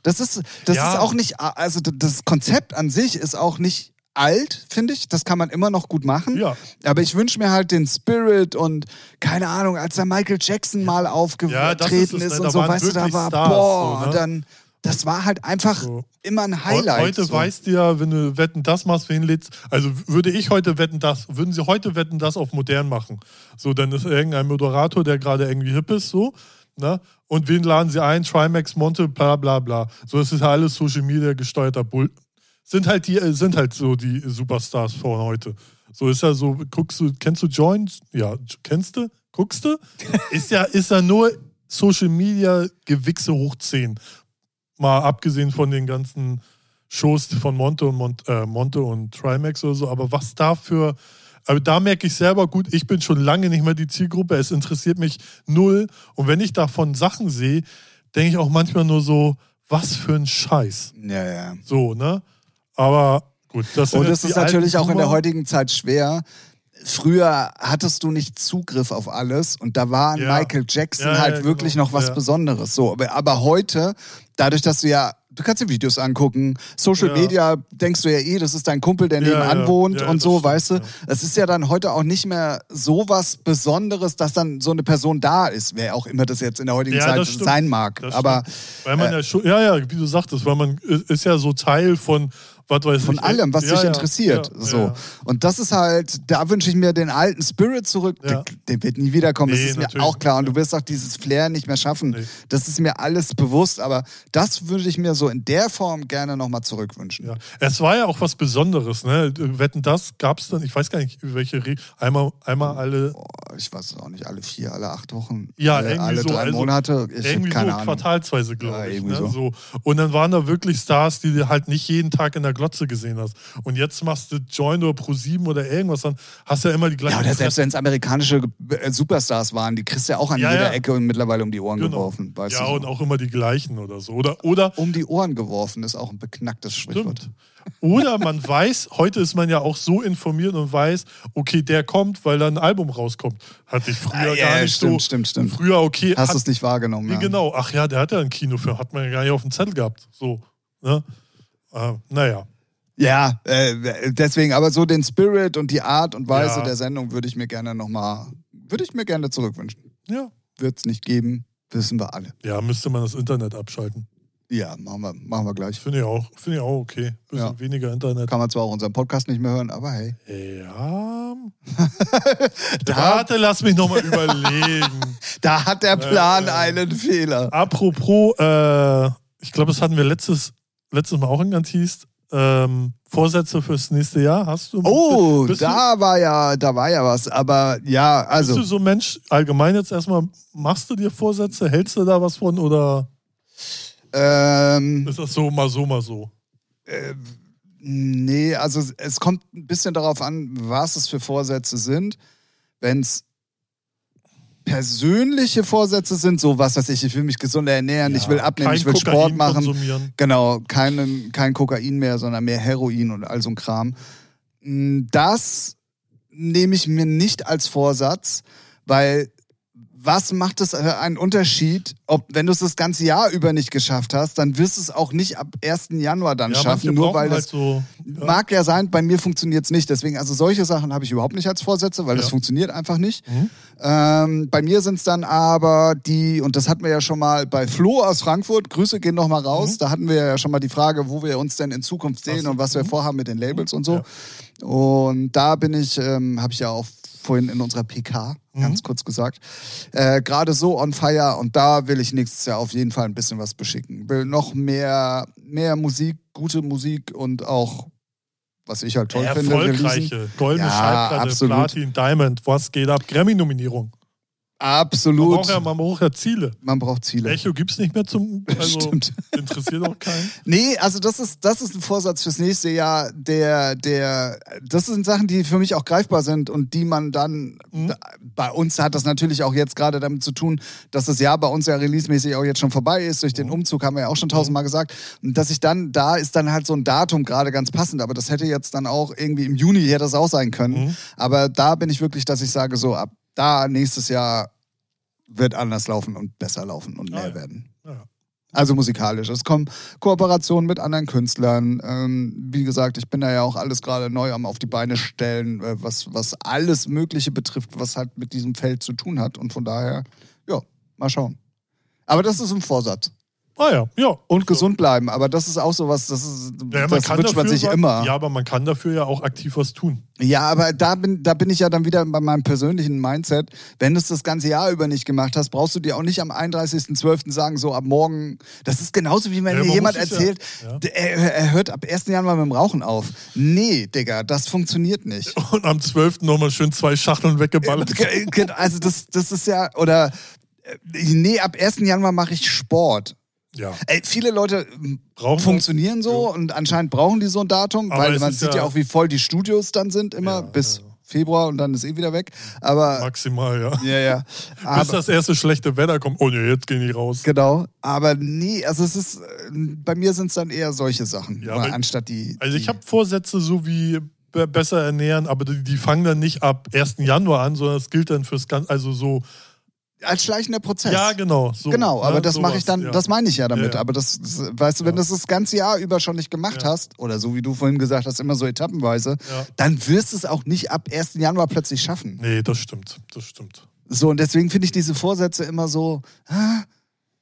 Das ist, das Ja. ist auch nicht, also das Konzept an sich ist auch nicht alt, finde ich. Das kann man immer noch gut machen. ja. Aber ich wünsche mir halt den Spirit und keine Ahnung, als der Michael Jackson mal Ja, aufgetreten ist es, ist, ne? und Da so, weißt du, da war, Stars, boah, so, ne? dann, das war halt einfach So. immer ein Highlight. Heute so. weißt du ja, wenn du Wetten das machst, wen lädst. Also würde ich heute Wetten das, würden sie heute Wetten das auf modern machen. So, dann ist irgendein Moderator, der gerade irgendwie hip ist, so. Ne? Und wen laden sie ein? Trimax, Monte, bla bla bla. So, das ist ja alles Social Media gesteuerter Bull. Sind halt die, äh, sind halt so die Superstars von heute. So ist ja so, guckst du, kennst du Joints? Ja, kennst du? Guckst du? ist ja, ist ja nur Social Media Gewichse hoch 10 mal abgesehen von den ganzen Shows von Monte und Mont, äh, Monte und Trimax oder so, aber was dafür, aber da merke ich selber gut, ich bin schon lange nicht mehr die Zielgruppe, es interessiert mich null und wenn ich davon Sachen sehe, denke ich auch manchmal nur so, was für ein Scheiß. Ja, ja. So, ne? Aber gut, das Und es ist natürlich auch in der heutigen Zeit schwer. Früher hattest du nicht Zugriff auf alles und da war Ja. Michael Jackson Ja, ja, halt wirklich genau. noch was Ja. Besonderes. So, aber, aber heute, dadurch, dass du ja, du kannst dir Videos angucken, Social Ja. Media, denkst du ja eh, das ist dein Kumpel, der Ja, nebenan ja. wohnt Ja, und so, stimmt, weißt du. ja. Es ist ja dann heute auch nicht mehr so was Besonderes, dass dann so eine Person da ist, wer auch immer das jetzt in der heutigen Ja, Zeit sein mag. Das aber stimmt. weil man ja schon, ja, ja, wie du sagtest, weil man ist ja so Teil von, was weiß von ich, allem, was ja, dich ja, interessiert. ja, so. Und das ist halt, da wünsche ich mir den alten Spirit zurück. Der, der wird nie wiederkommen, das Nee, ist mir auch klar. Und du wirst auch dieses Flair nicht mehr schaffen. Nee. Das ist mir alles bewusst, aber das würde ich mir so in der Form gerne nochmal zurückwünschen. Es war ja auch was Besonderes, ne? Wetten, das gab es dann, ich weiß gar nicht, welche Re einmal, einmal alle, Boah, ich weiß es auch nicht, alle vier, alle acht Wochen, Ja, alle, irgendwie alle so, drei also Monate. Ich irgendwie keine so Ahnung. quartalsweise, glaube ich. Ne? so. So. Und dann waren da wirklich Stars, die halt nicht jeden Tag in der Glotze gesehen hast. Und jetzt machst du Join oder Pro7 oder irgendwas, dann hast du ja immer die gleichen Ja, oder selbst wenn es amerikanische äh, Superstars waren, die kriegst du ja auch an Ja, jeder ja. Ecke und mittlerweile um die Ohren Genau. geworfen. Weißt Ja, du so. und auch immer die gleichen oder so. Oder, oder Um die Ohren geworfen ist auch ein beknacktes Sprichwort. Stimmt. Oder man weiß, heute ist man ja auch so informiert und weiß, okay, der kommt, weil da ein Album rauskommt. Hatte ich früher Ah, ja, gar nicht stimmt, so. stimmt, stimmt. Früher, okay, Hast du es nicht wahrgenommen? nee, ja. genau. Ach ja, der hat ja einen Kinofilm, hat man ja gar nicht auf dem Zettel gehabt. So, ne? Äh, naja. Ja, äh, deswegen, aber so den Spirit und die Art und Weise Ja. der Sendung würde ich mir gerne nochmal, würde ich mir gerne zurückwünschen. Ja. Wird es nicht geben, wissen wir alle. Ja, müsste man das Internet abschalten. Ja, machen wir, machen wir gleich. Finde ich auch, finde ich auch okay. Bisschen Ja. weniger Internet. Kann man zwar auch unseren Podcast nicht mehr hören, aber hey. Ja. Warte, lass mich nochmal überlegen. Da hat der Plan Äh, äh. einen Fehler. Apropos, äh, ich glaube, das hatten wir letztes, letztes Mal auch in Gantist. Ähm, Vorsätze fürs nächste Jahr hast du? Oh, da war ja, da war ja was. Aber ja, Du, also. bist du so ein Mensch, allgemein jetzt erstmal, machst du dir Vorsätze? Hältst du da was von oder Ähm, ist das so mal so, mal so? Nee, also es- es kommt ein bisschen darauf an, was es für Vorsätze sind. Wenn es persönliche Vorsätze sind, so was weiß ich, ich will mich gesünder ernähren, ich will abnehmen, kein ich will Kokain Sport machen. Konsumieren. Genau, keinen, kein Kokain mehr, sondern mehr Heroin und all so ein Kram. Mm, Das nehme ich mir nicht als Vorsatz, weil was macht es äh, einen Unterschied, ob wenn du es das ganze Jahr über nicht geschafft hast, dann wirst du es auch nicht ab 1. Januar dann Ja, schaffen, nur weil halt das so, ja. mag ja sein, bei mir funktioniert es nicht. Deswegen, also solche Sachen habe ich überhaupt nicht als Vorsätze, weil das Ja. funktioniert einfach nicht. Mhm. Ähm, bei mir sind es dann aber die, und das hatten wir ja schon mal bei Flo aus Frankfurt, Grüße gehen nochmal raus, da hatten wir ja schon mal die Frage, wo wir uns denn in Zukunft sehen Mhm. Ach so. und was wir vorhaben mit den Labels und so. Und da bin ich, ähm, habe ich ja auch vorhin in unserer PK Mhm. ganz kurz gesagt, äh, gerade so on fire und da will ich nächstes Jahr auf jeden Fall ein bisschen was beschicken. Will noch mehr, mehr Musik, gute Musik und auch, was ich halt toll finde, releasen. Erfolgreiche. Goldene Ja, Schallplatte, absolut. Platin, Diamond, was geht ab? Grammy-Nominierung. Man Absolut. braucht, ja, man braucht ja Ziele. Man braucht Ziele. Echo gibt es nicht mehr zum. Also Stimmt. interessiert auch keinen. Nee, also das ist, das ist ein Vorsatz fürs nächste Jahr, der, der, das sind Sachen, die für mich auch greifbar sind und die man dann, Mhm. bei uns hat das natürlich auch jetzt gerade damit zu tun, dass das Jahr bei uns ja releasemäßig auch jetzt schon vorbei ist, durch Mhm. den Umzug haben wir ja auch schon tausendmal gesagt, und dass ich dann, da ist dann halt so ein Datum gerade ganz passend, aber das hätte jetzt dann auch irgendwie im Juni hätte das auch sein können, Mhm. aber da bin ich wirklich, dass ich sage, so ab da nächstes Jahr wird anders laufen und besser laufen und mehr Ah, ja. werden. Ja. Also musikalisch. Es kommen Kooperationen mit anderen Künstlern. Ähm, wie gesagt, ich bin da ja auch alles gerade neu am auf die Beine stellen, äh, was, was alles Mögliche betrifft, was halt mit diesem Feld zu tun hat. Und von daher, ja, mal schauen. Aber das ist ein Vorsatz. Ah ja, ja. Und gesund bleiben. Aber das ist auch sowas, das, ist, Ja, das wünscht man sich immer. Ja, aber man kann dafür ja auch aktiv was tun. Ja, aber da bin, da bin ich ja dann wieder bei meinem persönlichen Mindset. Wenn du es das ganze Jahr über nicht gemacht hast, brauchst du dir auch nicht am 31.12. sagen, so ab morgen. Das ist genauso wie wenn Ja, man jemand erzählt, ja. er, er hört ab 1. Januar mit dem Rauchen auf. Nee, Digga, das funktioniert nicht. Und am 12. nochmal schön zwei Schachteln weggeballert. Also das, das ist ja, oder äh, nee, ab 1. Januar mache ich Sport. Ja. Ey, viele Leute Brauchen funktionieren so und anscheinend brauchen die so ein Datum, Aber weil man sieht ja, ja- auch, wie voll die Studios dann sind immer Ja, bis ja, ja. Februar und dann ist eh wieder weg. Aber maximal, ja. ja, ja. Bis Aber, das erste schlechte Wetter kommt. Oh ne, jetzt gehen die raus. genau. Aber nee, also es ist, äh, bei mir sind es dann eher solche Sachen, Ja, aber- anstatt die. Also ich habe Vorsätze so wie be- besser ernähren, aber die, die fangen dann nicht ab 1. Januar an, sondern es gilt dann fürs ganze, also so, als schleichender Prozess. ja genau. So, Genau, aber ne, das mache ich dann, ja. das meine ich ja damit. Ja, ja. Aber das, das, weißt du, wenn du das das ganze Jahr über schon nicht gemacht Ja. hast, oder so wie du vorhin gesagt hast, immer so etappenweise, Ja. dann wirst du es auch nicht ab 1. Januar plötzlich schaffen. Nee, das stimmt, das stimmt. So, und deswegen finde ich diese Vorsätze immer so. Ah,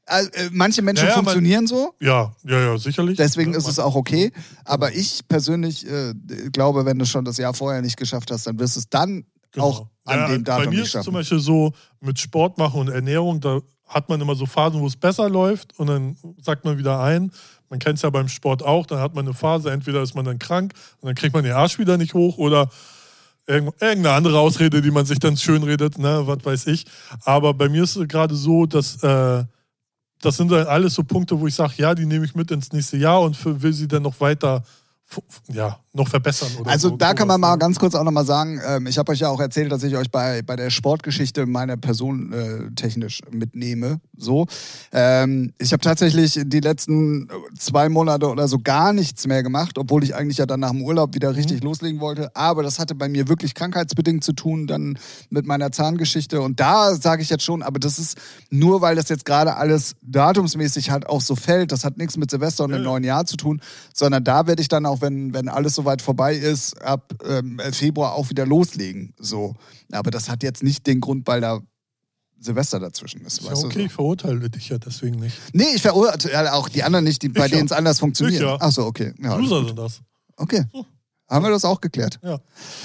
also, äh, manche Menschen Ja, ja, funktionieren so, Ja, ja, ja, sicherlich. deswegen Ne, ist es auch okay. Aber ich persönlich äh, glaube, wenn du schon das Jahr vorher nicht geschafft hast, dann wirst du es dann auch an Genau. Ja, dem Datum Bei mir ist es zum. Beispiel so, mit Sport machen und Ernährung, da hat man immer so Phasen, wo es besser läuft und dann sagt man wieder ein. Man kennt es ja beim Sport auch, dann hat man eine Phase, entweder ist man dann krank und dann kriegt man den Arsch wieder nicht hoch oder irgend- irgendeine andere Ausrede, die man sich dann schön redet, ne, was weiß ich. Aber bei mir ist es gerade so, dass äh, das sind dann alles so Punkte, wo ich sage, ja, die nehme ich mit ins nächste Jahr und für, will sie dann noch weiter ja, noch verbessern. Oder Also so, da kann man mal ne? ganz kurz auch nochmal sagen, ähm, ich habe euch ja auch erzählt, dass ich euch bei, bei der Sportgeschichte meiner Person äh, technisch mitnehme. So. Ähm, ich habe tatsächlich die letzten zwei Monate oder so gar nichts mehr gemacht, obwohl ich eigentlich ja dann nach dem Urlaub wieder Mhm. richtig loslegen wollte. Aber das hatte bei mir wirklich krankheitsbedingt zu tun, dann mit meiner Zahngeschichte. Und da sage ich jetzt schon, aber das ist nur, weil das jetzt gerade alles datumsmäßig halt auch so fällt. Das hat nichts mit Silvester und Ja, dem neuen Jahr zu tun, sondern da werde ich dann auch, wenn, wenn alles soweit vorbei ist, ab ähm, Februar auch wieder loslegen. So. Aber das hat jetzt nicht den Grund, weil da Silvester dazwischen ist. Ist ja okay, ich verurteile dich ja deswegen nicht. Nee, ich verurteile auch die anderen nicht, die, bei ja. denen es anders funktioniert. Ja. Ach so, okay. Ja, Loser sind das. okay. Haben wir das auch geklärt? Ja.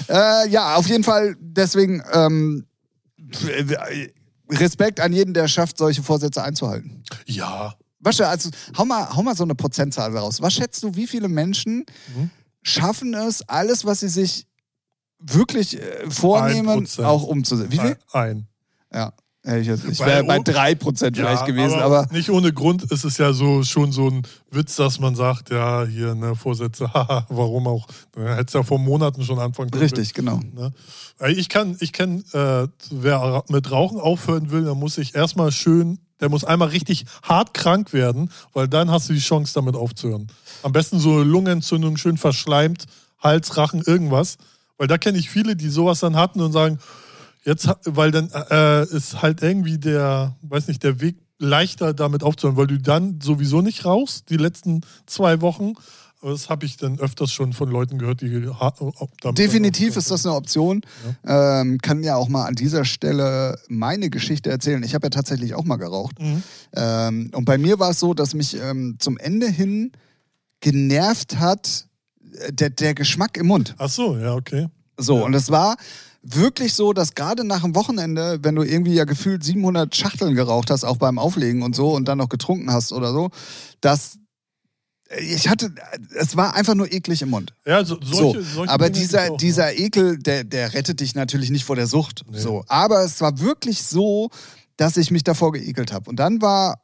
Äh, ja, auf jeden Fall. Deswegen ähm, Respekt an jeden, der schafft, solche Vorsätze einzuhalten. Ja. Was, also, hau mal, hau mal so eine Prozentzahl raus. Was schätzt du, wie viele Menschen Mhm. Schaffen es, alles, was sie sich wirklich äh, vornehmen, 1%. auch umzusetzen? Wie viel? Ein. Ja. Ich, ich wäre bei oh- 3% vielleicht ja, gewesen, aber, aber, nicht ohne Grund ist es ja so schon so ein Witz, dass man sagt, ja, hier, ne, Vorsätze, haha, warum auch? Ne, Hättest ja vor Monaten schon anfangen können. richtig, genau. Ne? Ich kann, ich kenne, äh, wer mit Rauchen aufhören will, der muss sich erstmal schön, der muss einmal richtig hart krank werden, weil dann hast du die Chance, damit aufzuhören. Am besten so Lungenentzündung, schön verschleimt, Hals, Rachen, irgendwas. Weil da kenne ich viele, die sowas dann hatten und sagen, Jetzt, weil dann äh, ist halt irgendwie der, weiß nicht, der Weg leichter damit aufzuhören, weil du dann sowieso nicht rauchst, die letzten zwei Wochen. Das habe ich dann öfters schon von Leuten gehört, die ha- damit Definitiv ist das eine Option. Ähm, kann ja auch mal an dieser Stelle meine Geschichte erzählen. Ich habe ja tatsächlich auch mal geraucht. Mhm. Ähm, und bei mir war es so, dass mich ähm, zum Ende hin genervt hat äh, der, der Geschmack im Mund. Ach so, ja, okay. So, Ja. und es war wirklich so, dass gerade nach dem Wochenende, wenn du irgendwie ja gefühlt 700 Schachteln geraucht hast, auch beim Auflegen und so, und dann noch getrunken hast oder so, dass ich hatte, es war einfach nur eklig im Mund. Ja, so, solche, so, solche aber Dinge dieser, auch, dieser Ekel, der, der rettet dich natürlich nicht vor der Sucht. Nee. So. Aber es war wirklich so, dass ich mich davor geekelt habe. Und dann war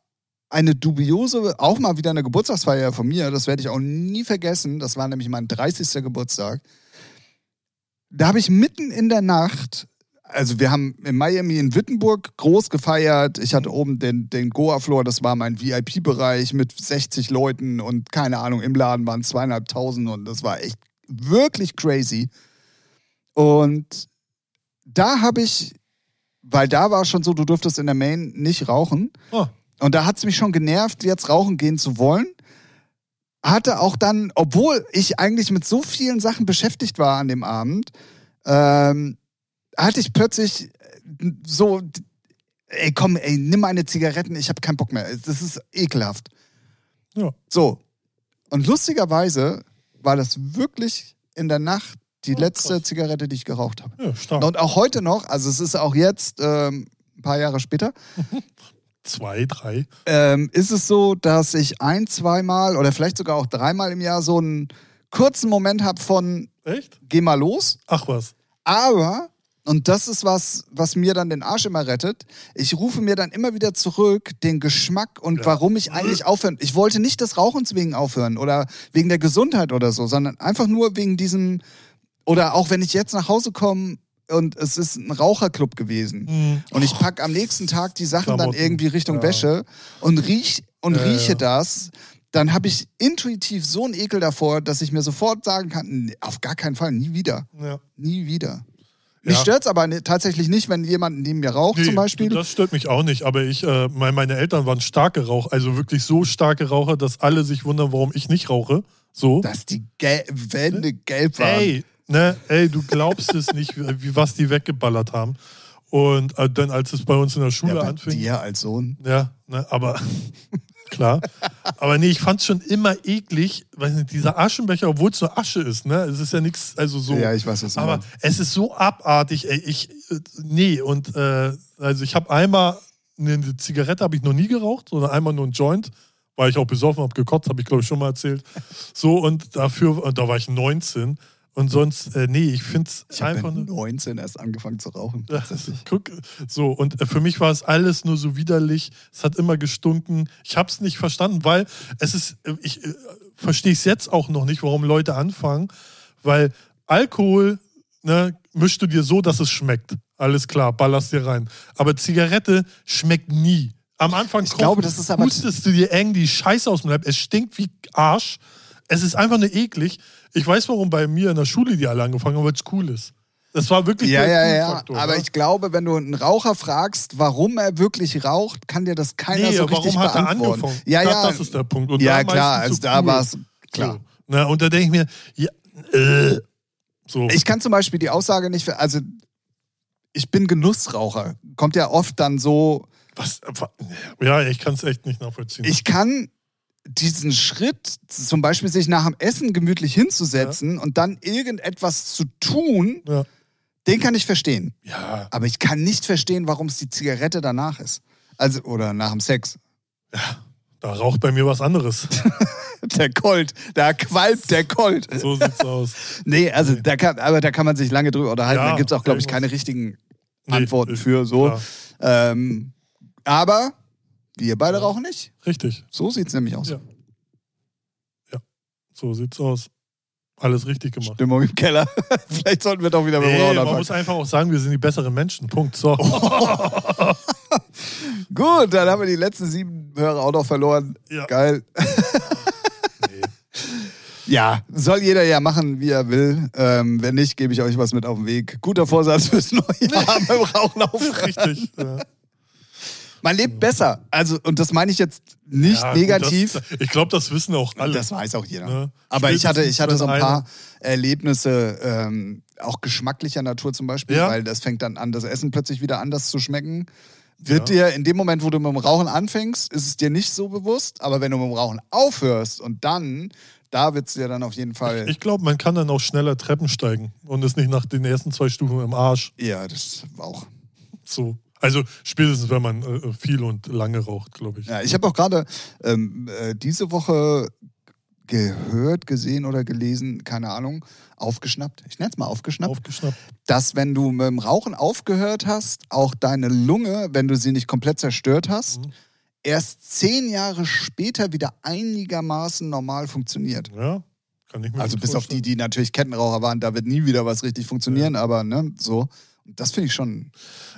eine dubiose, auch mal wieder eine Geburtstagsfeier von mir, das werde ich auch nie vergessen. Das war nämlich mein 30. Geburtstag. Da habe ich mitten in der Nacht, also wir haben in Miami in Wittenburg groß gefeiert. Ich hatte oben den, den Goa-Floor, das war mein VIP-Bereich mit 60 Leuten und keine Ahnung, im Laden waren zweieinhalbtausend und das war echt wirklich crazy. Und da habe ich, weil da war schon so, du durftest in der Main nicht rauchen. Ah. Und da hat es mich schon genervt, jetzt rauchen gehen zu wollen. Hatte auch dann, obwohl ich eigentlich mit so vielen Sachen beschäftigt war an dem Abend, ähm, hatte ich plötzlich äh, so, ey komm, ey, nimm eine Zigaretten, ich habe keinen Bock mehr. Das ist ekelhaft. Ja. So. Und lustigerweise war das wirklich in der Nacht die Oh, letzte krass. Zigarette, die ich geraucht habe. Ja, stark. Und auch heute noch, also es ist auch jetzt ähm, ein paar Jahre später, Zwei, drei. ähm, ist es so, dass ich ein, zweimal oder vielleicht sogar auch dreimal im Jahr so einen kurzen Moment habe von Echt? geh mal los. Ach was. Aber, und das ist was, was mir dann den Arsch immer rettet, ich rufe mir dann immer wieder zurück den Geschmack und Ja. warum ich eigentlich aufhören. Ich wollte nicht des Rauchens wegen aufhören oder wegen der Gesundheit oder so, sondern einfach nur wegen diesem, oder auch wenn ich jetzt nach Hause komme und es ist ein Raucherclub gewesen. Hm. Und ich packe am nächsten Tag die Sachen dann Klamotten. irgendwie Richtung Ja. Wäsche und riech und Ja, rieche das, dann habe ich intuitiv so einen Ekel davor, dass ich mir sofort sagen kann, auf gar keinen Fall, nie wieder. Ja. Nie wieder. Ja. Mich stört es aber tatsächlich nicht, wenn jemand neben mir raucht Nee, zum Beispiel. Das stört mich auch nicht, aber ich, äh, mein, meine Eltern waren starke Raucher, also wirklich so starke Raucher, dass alle sich wundern, warum ich nicht rauche. So. dass die Gel Wände gelb waren. Ey, ne, ey, du glaubst es nicht, wie, wie was die weggeballert haben. Und äh, dann, als es bei uns in der Schule ja, bei anfing. dir als Sohn. Ja, ne, aber klar. Aber nee, ich fand es schon immer eklig, weil nicht, dieser Aschenbecher, obwohl es nur Asche ist, ne? Es ist ja nichts, also so. Ja, ich weiß, du aber es ist so abartig, ey, ich, äh, nee, und äh, also ich habe einmal eine Zigarette habe ich noch nie geraucht, sondern einmal nur ein Joint, weil ich auch besoffen habe, gekotzt, habe ich glaube ich schon mal erzählt. So und dafür, und da war ich 19 und sonst, äh, nee, ich finde es Ich habe einfach nur. 19 erst angefangen zu rauchen. Tatsächlich. guck, so, und äh, für mich war es alles nur so widerlich. Es hat immer gestunken. Ich habe es nicht verstanden, weil es ist, äh, ich äh, verstehe es jetzt auch noch nicht, warum Leute anfangen, weil Alkohol ne, mischst du dir so, dass es schmeckt. Alles klar, ballerst dir rein. Aber Zigarette schmeckt nie. Am Anfang Ich glaube, das ist aber- hustest du dir eng die Scheiße aus dem Leib. Es stinkt wie Arsch. Es ist einfach nur eklig. Ich weiß, warum bei mir in der Schule die alle angefangen haben, weil es cool ist. Das war wirklich Ja, der ja, ja. Cool-Faktor, Aber ne? ich glaube, wenn du einen Raucher fragst, warum er wirklich raucht, kann dir das keiner Nee, so warum richtig hat er beantworten. angefangen? Ja, das, ja. das ist der Punkt. Und ja, klar. Also so da cool. war es klar. So. Na, und da denke ich mir, ja, äh, so. Ich kann zum Beispiel die Aussage nicht, also ich bin Genussraucher. Kommt ja oft dann so, was, ja, ich kann es echt nicht nachvollziehen. ich kann diesen Schritt, zum Beispiel sich nach dem Essen gemütlich hinzusetzen und dann irgendetwas zu tun, ja. den kann ich verstehen. ja, Aber ich kann nicht verstehen, warum es die Zigarette danach ist. Also, oder nach dem Sex. da raucht bei mir was anderes. Der Colt, da qualmt der Colt. So sieht's aus. Nee, also da kann, aber da kann man sich lange drüber unterhalten. Ja, da gibt es auch, glaube ich, keine richtigen Nee, Antworten ist für so. Ähm, aber wir beide Ja. rauchen nicht. Richtig. So sieht es nämlich aus. Ja. So sieht's aus. Alles richtig gemacht. Stimmung im Keller. Vielleicht sollten wir doch wieder mit Nee, Rauchen man anfangen. muss einfach auch sagen, wir sind die besseren Menschen. Punkt. So. Gut, dann haben wir die letzten sieben Hörer auch noch verloren. Ja. Geil. Nee. Ja, soll jeder ja machen, wie er will. Ähm, wenn nicht, gebe ich euch was mit auf den Weg. Guter Vorsatz fürs neue Jahr beim Rauchen aufhören. Richtig. Ja. Man lebt besser. Also, und das meine ich jetzt nicht Ja, gut, negativ. Das, ich glaube, das wissen auch alle. Das weiß auch jeder. Ne? Aber ich hatte, ich hatte so ein paar Erlebnisse, ähm, auch geschmacklicher Natur zum Beispiel, Ja. weil das fängt dann an, das Essen plötzlich wieder anders zu schmecken. Wird dir in dem Moment, wo du mit dem Rauchen anfängst, ist es dir nicht so bewusst, aber wenn du mit dem Rauchen aufhörst und dann, da wird es dir dann auf jeden Fall. Ich glaube, man kann dann auch schneller Treppen steigen und ist nicht nach den ersten zwei Stufen im Arsch. ja, das auch. So. Also spätestens, wenn man äh, viel und lange raucht, glaube ich. Ja, ich habe auch gerade ähm, äh, diese Woche gehört, gesehen oder gelesen, keine Ahnung, aufgeschnappt. Ich nenne es mal aufgeschnappt. Aufgeschnappt. dass wenn du mit dem Rauchen aufgehört hast, auch deine Lunge, wenn du sie nicht komplett zerstört hast, Mhm. erst zehn Jahre später wieder einigermaßen normal funktioniert. Ja, kann ich mir Also bis auf die, vorstellen. die natürlich Kettenraucher waren, da wird nie wieder was richtig funktionieren, aber ne, so. Das finde ich schon.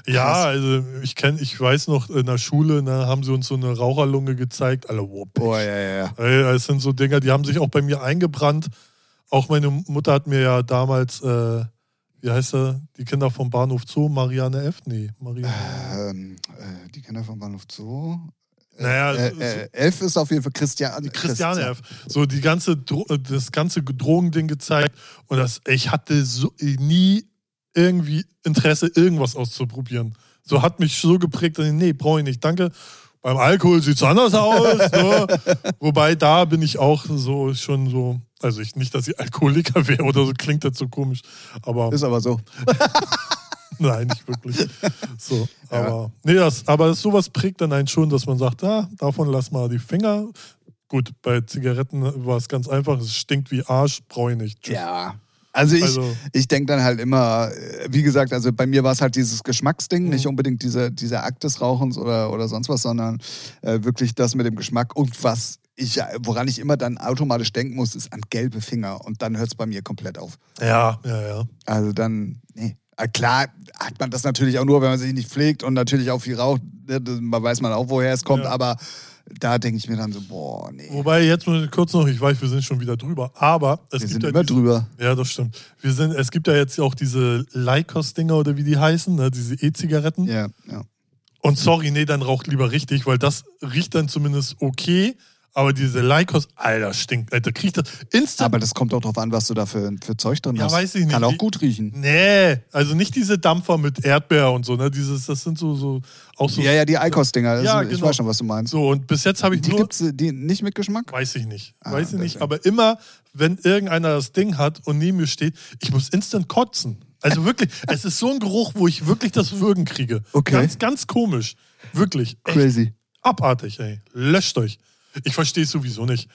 Ja, krass. also ich kenne, ich weiß noch, in der Schule ne, haben sie uns so eine Raucherlunge gezeigt. Alle, wow, Boah, ja, ja, ja. Ey, das sind so Dinger, die haben sich auch bei mir eingebrannt. Auch meine Mutter hat mir ja damals, äh, wie heißt er, die Kinder vom Bahnhof Zoo, Marianne F. Nee, Marianne. Ähm, äh, die Kinder vom Bahnhof Zoo. Äh, Naja, äh, äh, elf ist auf jeden Fall Christian. Christiane F. So die ganze, Dro das ganze Drogending gezeigt. Und das, ich hatte so nie irgendwie Interesse, irgendwas auszuprobieren. So hat mich so geprägt, dass ich, nee, brauche ich nicht. Danke. Beim Alkohol sieht es anders aus. ne? Wobei da bin ich auch so schon so, also ich nicht, dass ich Alkoholiker wäre oder so, klingt das so komisch. Aber Ist aber so. nein, nicht wirklich. So, aber nee, das, aber sowas prägt dann einen schon, dass man sagt, ah, davon lass mal die Finger. Gut, bei Zigaretten war es ganz einfach, es stinkt wie Arsch, brauche ich nicht. Tschüss. Ja. Also ich, Also- ich denke dann halt immer, äh, wie gesagt, also bei mir war es halt dieses Geschmacksding, Mhm. nicht unbedingt dieser, dieser Akt des Rauchens oder, oder sonst was, sondern äh, wirklich das mit dem Geschmack. Und was ich, woran ich immer dann automatisch denken muss, ist an gelbe Finger. Und dann hört es bei mir komplett auf. Ja, ja, ja. Also dann, nee. Äh, Klar hat man das natürlich auch nur, wenn man sich nicht pflegt und natürlich auch viel raucht. Ne, Man weiß man auch, woher es kommt, Ja. aber da denke ich mir dann so, boah, nee. Wobei, jetzt nur kurz noch, ich weiß, wir sind schon wieder drüber, aber es Wir gibt sind ja immer diese, drüber. Ja, das stimmt. Wir sind, es gibt ja jetzt auch diese Lycos-Dinger oder wie die heißen, ne, diese E-Zigaretten. Ja, ja. Und sorry, nee, dann raucht lieber richtig, weil das riecht dann zumindest okay. Aber diese Lycos, Alter, stinkt. Alter, kriegt das instant. Aber das kommt auch drauf an, was du da für, für Zeug drin Ja, hast. weiß ich nicht. Kann auch gut riechen. nee, also nicht diese Dampfer mit Erdbeer und so, ne? Dieses, das sind so, so auch so. Ja, ja, die Eikos-Dinger. Ja, Ich genau. weiß schon, was du meinst. So, und bis jetzt habe ich Die nur. gibt's die nicht mit Geschmack? Weiß ich nicht. Ah, Weiß ich nicht. Aber immer, wenn irgendeiner das Ding hat und neben mir steht, ich muss instant kotzen. Also wirklich, es ist so ein Geruch, wo ich wirklich das Würgen kriege. Okay. Ganz, ganz komisch. Wirklich. Crazy. abartig, ey. Löscht euch. Ich verstehe es sowieso nicht.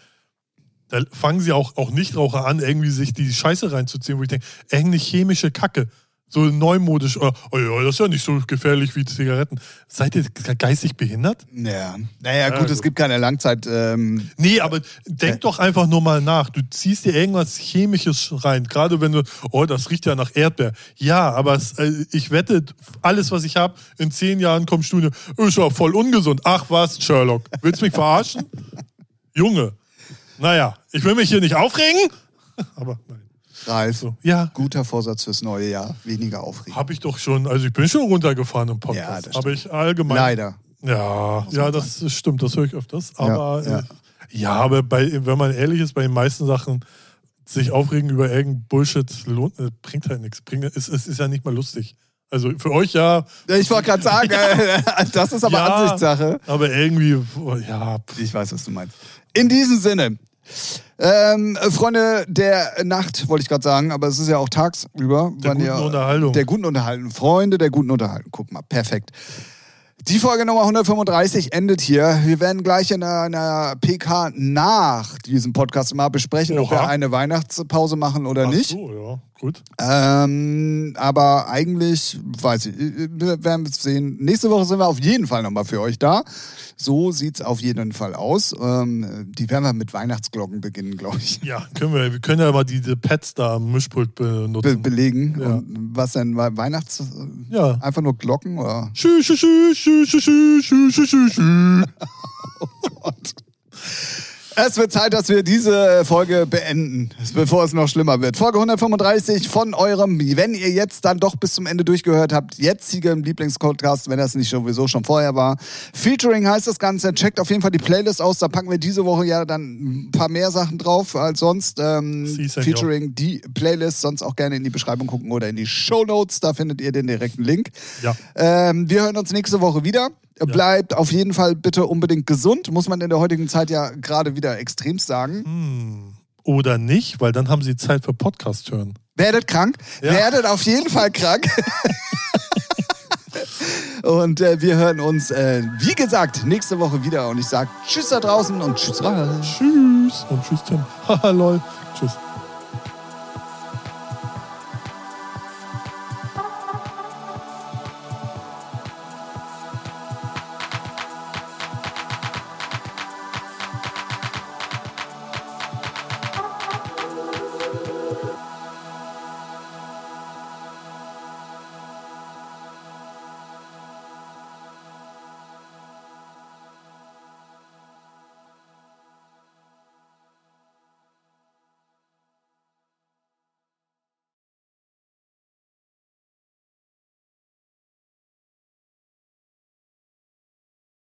Da fangen sie auch, auch Nichtraucher an, irgendwie sich die Scheiße reinzuziehen, wo ich denke, irgendeine chemische Kacke. So neumodisch, oh, oh ja, das ist ja nicht so gefährlich wie Zigaretten. Seid ihr geistig behindert? Ja. Naja, gut, Also. es gibt keine Langzeit. Ähm, Nee, aber denk doch einfach nur mal nach. Du ziehst dir irgendwas Chemisches rein. Gerade wenn du, oh, das riecht ja nach Erdbeer. Ja, aber es, äh, ich wette, alles, was ich habe, in zehn Jahren kommst du, ist ja voll ungesund. Ach was, Sherlock. Willst du mich verarschen? Junge. Naja, ich will mich hier nicht aufregen. Aber nein. Ralf, So, ja, guter Vorsatz fürs neue Jahr. Weniger aufregen. habe ich doch schon. Also ich bin schon runtergefahren im Ja, Podcast. das aber ich allgemein. Leider. Ja, ja, das ist- stimmt, das höre ich öfters. Aber ja. ja, ja aber bei, wenn man ehrlich ist, bei den meisten Sachen sich aufregen über irgendein Bullshit lohnt, äh, bringt halt nichts. Bringt, es, es ist ja nicht mal lustig. Also für euch ja, Ich wollte gerade sagen, äh, das ist aber Ja. Ansichtssache. aber irgendwie, oh, ja, Ich weiß, was du meinst. In diesem Sinne, ähm, Freunde der Nacht, wollte ich gerade sagen, aber es ist ja auch tagsüber. der guten ihr- Unterhaltung. Der guten Unterhaltung. Freunde der guten Unterhaltung. Guck mal, perfekt. Die Folge Nummer 135 endet hier. Wir werden gleich in einer, PK nach diesem Podcast mal besprechen, ob Oha. wir eine Weihnachtspause machen oder Ach nicht. so, ja, gut. Ähm, aber eigentlich, weiß ich, wir werden es sehen. Nächste Woche sind wir auf jeden Fall nochmal für euch da. So sieht's auf jeden Fall aus. Ähm, die werden wir mit Weihnachtsglocken beginnen, glaube ich. Ja, können wir. Wir können ja mal diese Pads da am Mischpult Be benutzen. belegen. Ja. Was denn? We- Weihnachts... ja. Einfach nur Glocken oder? Schü, schü, schü, schü, schü, schü, schü, schü, schü, schü. Es wird Zeit, dass wir diese Folge beenden, bevor es noch schlimmer wird. Folge 135 von eurem, wenn ihr jetzt dann doch bis zum Ende durchgehört habt, jetzigem Lieblingspodcast, wenn das nicht sowieso schon vorher war. Featuring heißt das Ganze. Checkt auf jeden Fall die Playlist aus. Da packen wir diese Woche ja dann ein paar mehr Sachen drauf als sonst. Ähm, featuring die Playlist. Sonst auch gerne in die Beschreibung gucken oder in die Show Notes. Da findet ihr den direkten Link. Ja. Ähm, wir hören uns nächste Woche wieder. Bleibt auf jeden Fall bitte unbedingt gesund. Muss man in der heutigen Zeit ja gerade wieder extremst sagen. Oder nicht, weil dann haben sie Zeit für Podcast hören. Werdet krank. Ja. Werdet auf jeden Fall krank. und äh, wir hören uns, äh, wie gesagt, nächste Woche wieder. Und ich sage Tschüss da draußen und Tschüss. Ralf. Tschüss und tschüss Tim. Haha, lol. Tschüss.